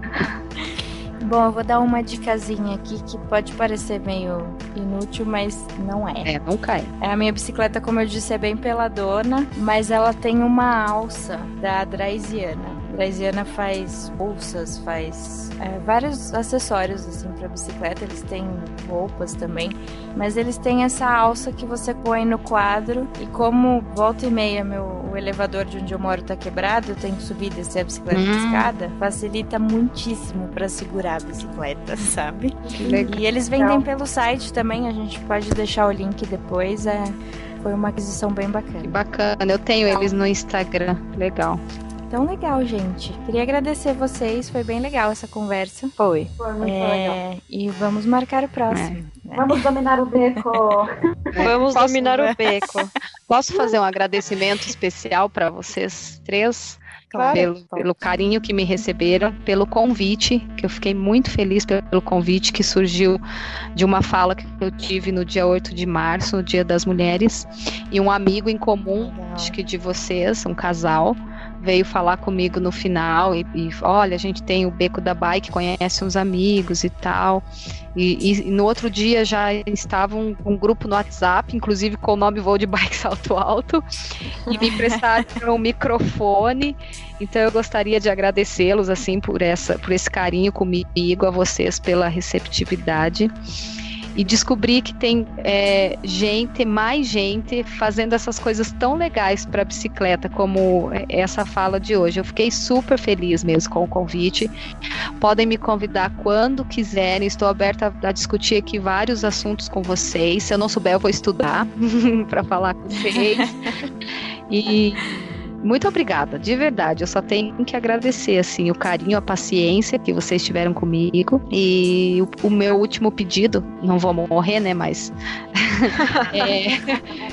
Bom, eu vou dar uma dicasinha aqui que pode parecer meio inútil, mas não é. É, nunca é. é. A minha bicicleta, como eu disse, é bem peladona, mas ela tem uma alça da Draisiana. A Draisiana faz bolsas, faz é, vários acessórios assim para bicicleta. Eles têm roupas também, mas eles têm essa alça que você põe no quadro e como volta e meia meu o elevador de onde eu moro tá quebrado, eu tenho que subir e descer a bicicleta hum. de escada, facilita muitíssimo para segurar a bicicleta, sabe? E eles vendem pelo site também, a gente pode deixar o link depois. É, foi uma aquisição bem bacana. Que bacana, eu tenho eles no Instagram, legal. Então, legal, gente. Queria agradecer vocês, foi bem legal essa conversa. Foi. Foi muito é... legal. E vamos marcar o próximo. É. Né? Vamos dominar o beco. vamos Posso, dominar o beco. Posso fazer um agradecimento especial para vocês três? Claro. Pelo, pelo, carinho que me receberam, pelo convite, que eu fiquei muito feliz pelo convite que surgiu de uma fala que eu tive no dia 8 de março, no Dia das Mulheres, e um amigo em comum, Legal. acho que de vocês, um casal, veio falar comigo no final e, e, olha, a gente tem o Beco da Bike, conhece uns amigos e tal. E, e no outro dia já estavam um, um grupo no WhatsApp, inclusive com o nome Voo de Bike Salto Alto, e me emprestaram um microfone. Então eu gostaria de agradecê-los assim por essa, por esse carinho comigo, a vocês pela receptividade e descobri que tem é, gente, mais gente, fazendo essas coisas tão legais para bicicleta como essa fala de hoje. Eu fiquei super feliz mesmo com o convite. Podem me convidar quando quiserem. Estou aberta a, a discutir aqui vários assuntos com vocês. Se eu não souber, eu vou estudar para falar com vocês. E muito obrigada, de verdade. Eu só tenho que agradecer assim o carinho, a paciência que vocês tiveram comigo e o, o meu último pedido, não vou morrer, né, mas é,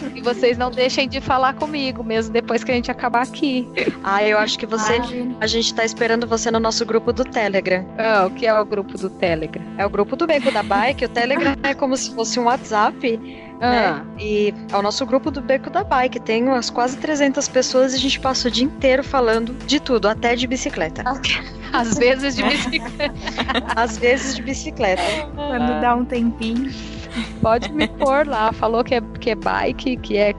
que vocês não deixem de falar comigo mesmo depois que a gente acabar aqui. Ah, eu acho que você, a gente tá esperando você no nosso grupo do Telegram. Ah, o que é o grupo do Telegram? É o grupo do Beco da Bike. O Telegram é como se fosse um WhatsApp né? Ah. E é o nosso grupo do Beco da Bike. Tem umas quase 300 pessoas e a gente passa o dia inteiro falando de tudo, até de bicicleta. Às vezes de bicicleta. Às vezes de bicicleta. Quando dá um tempinho. Pode me pôr lá. Falou que é, que é bike, que é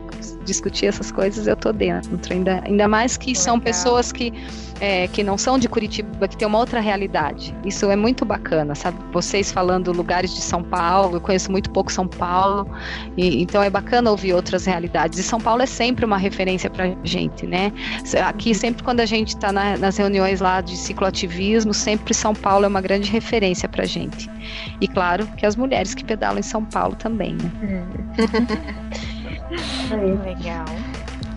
discutir essas coisas, eu tô dentro. Ainda, ainda mais que são pessoas que é, que não são de Curitiba, que tem uma outra realidade. Isso é muito bacana, sabe? Vocês falando lugares de São Paulo, eu conheço muito pouco São Paulo, e, então é bacana ouvir outras realidades. E São Paulo é sempre uma referência pra gente, né? Aqui, sempre quando a gente está na, nas reuniões lá de cicloativismo, sempre São Paulo é uma grande referência pra gente. E claro que as mulheres que pedalam em São Paulo também, né? Legal.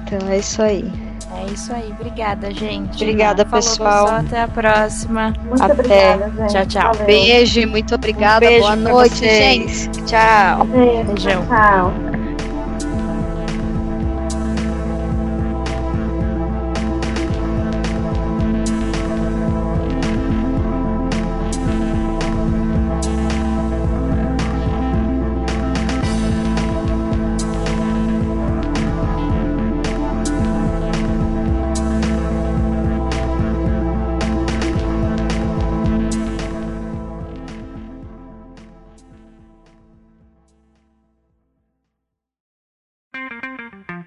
Então é isso aí. É isso aí. Obrigada, gente. Obrigada, Falou, pessoal. pessoal. Até a próxima. Muito Até. obrigada, gente. Tchau, tchau. Valeu. Beijo, muito obrigada. Um beijo Boa noite, gente. Tchau. Beijo, Beijão. Tchau.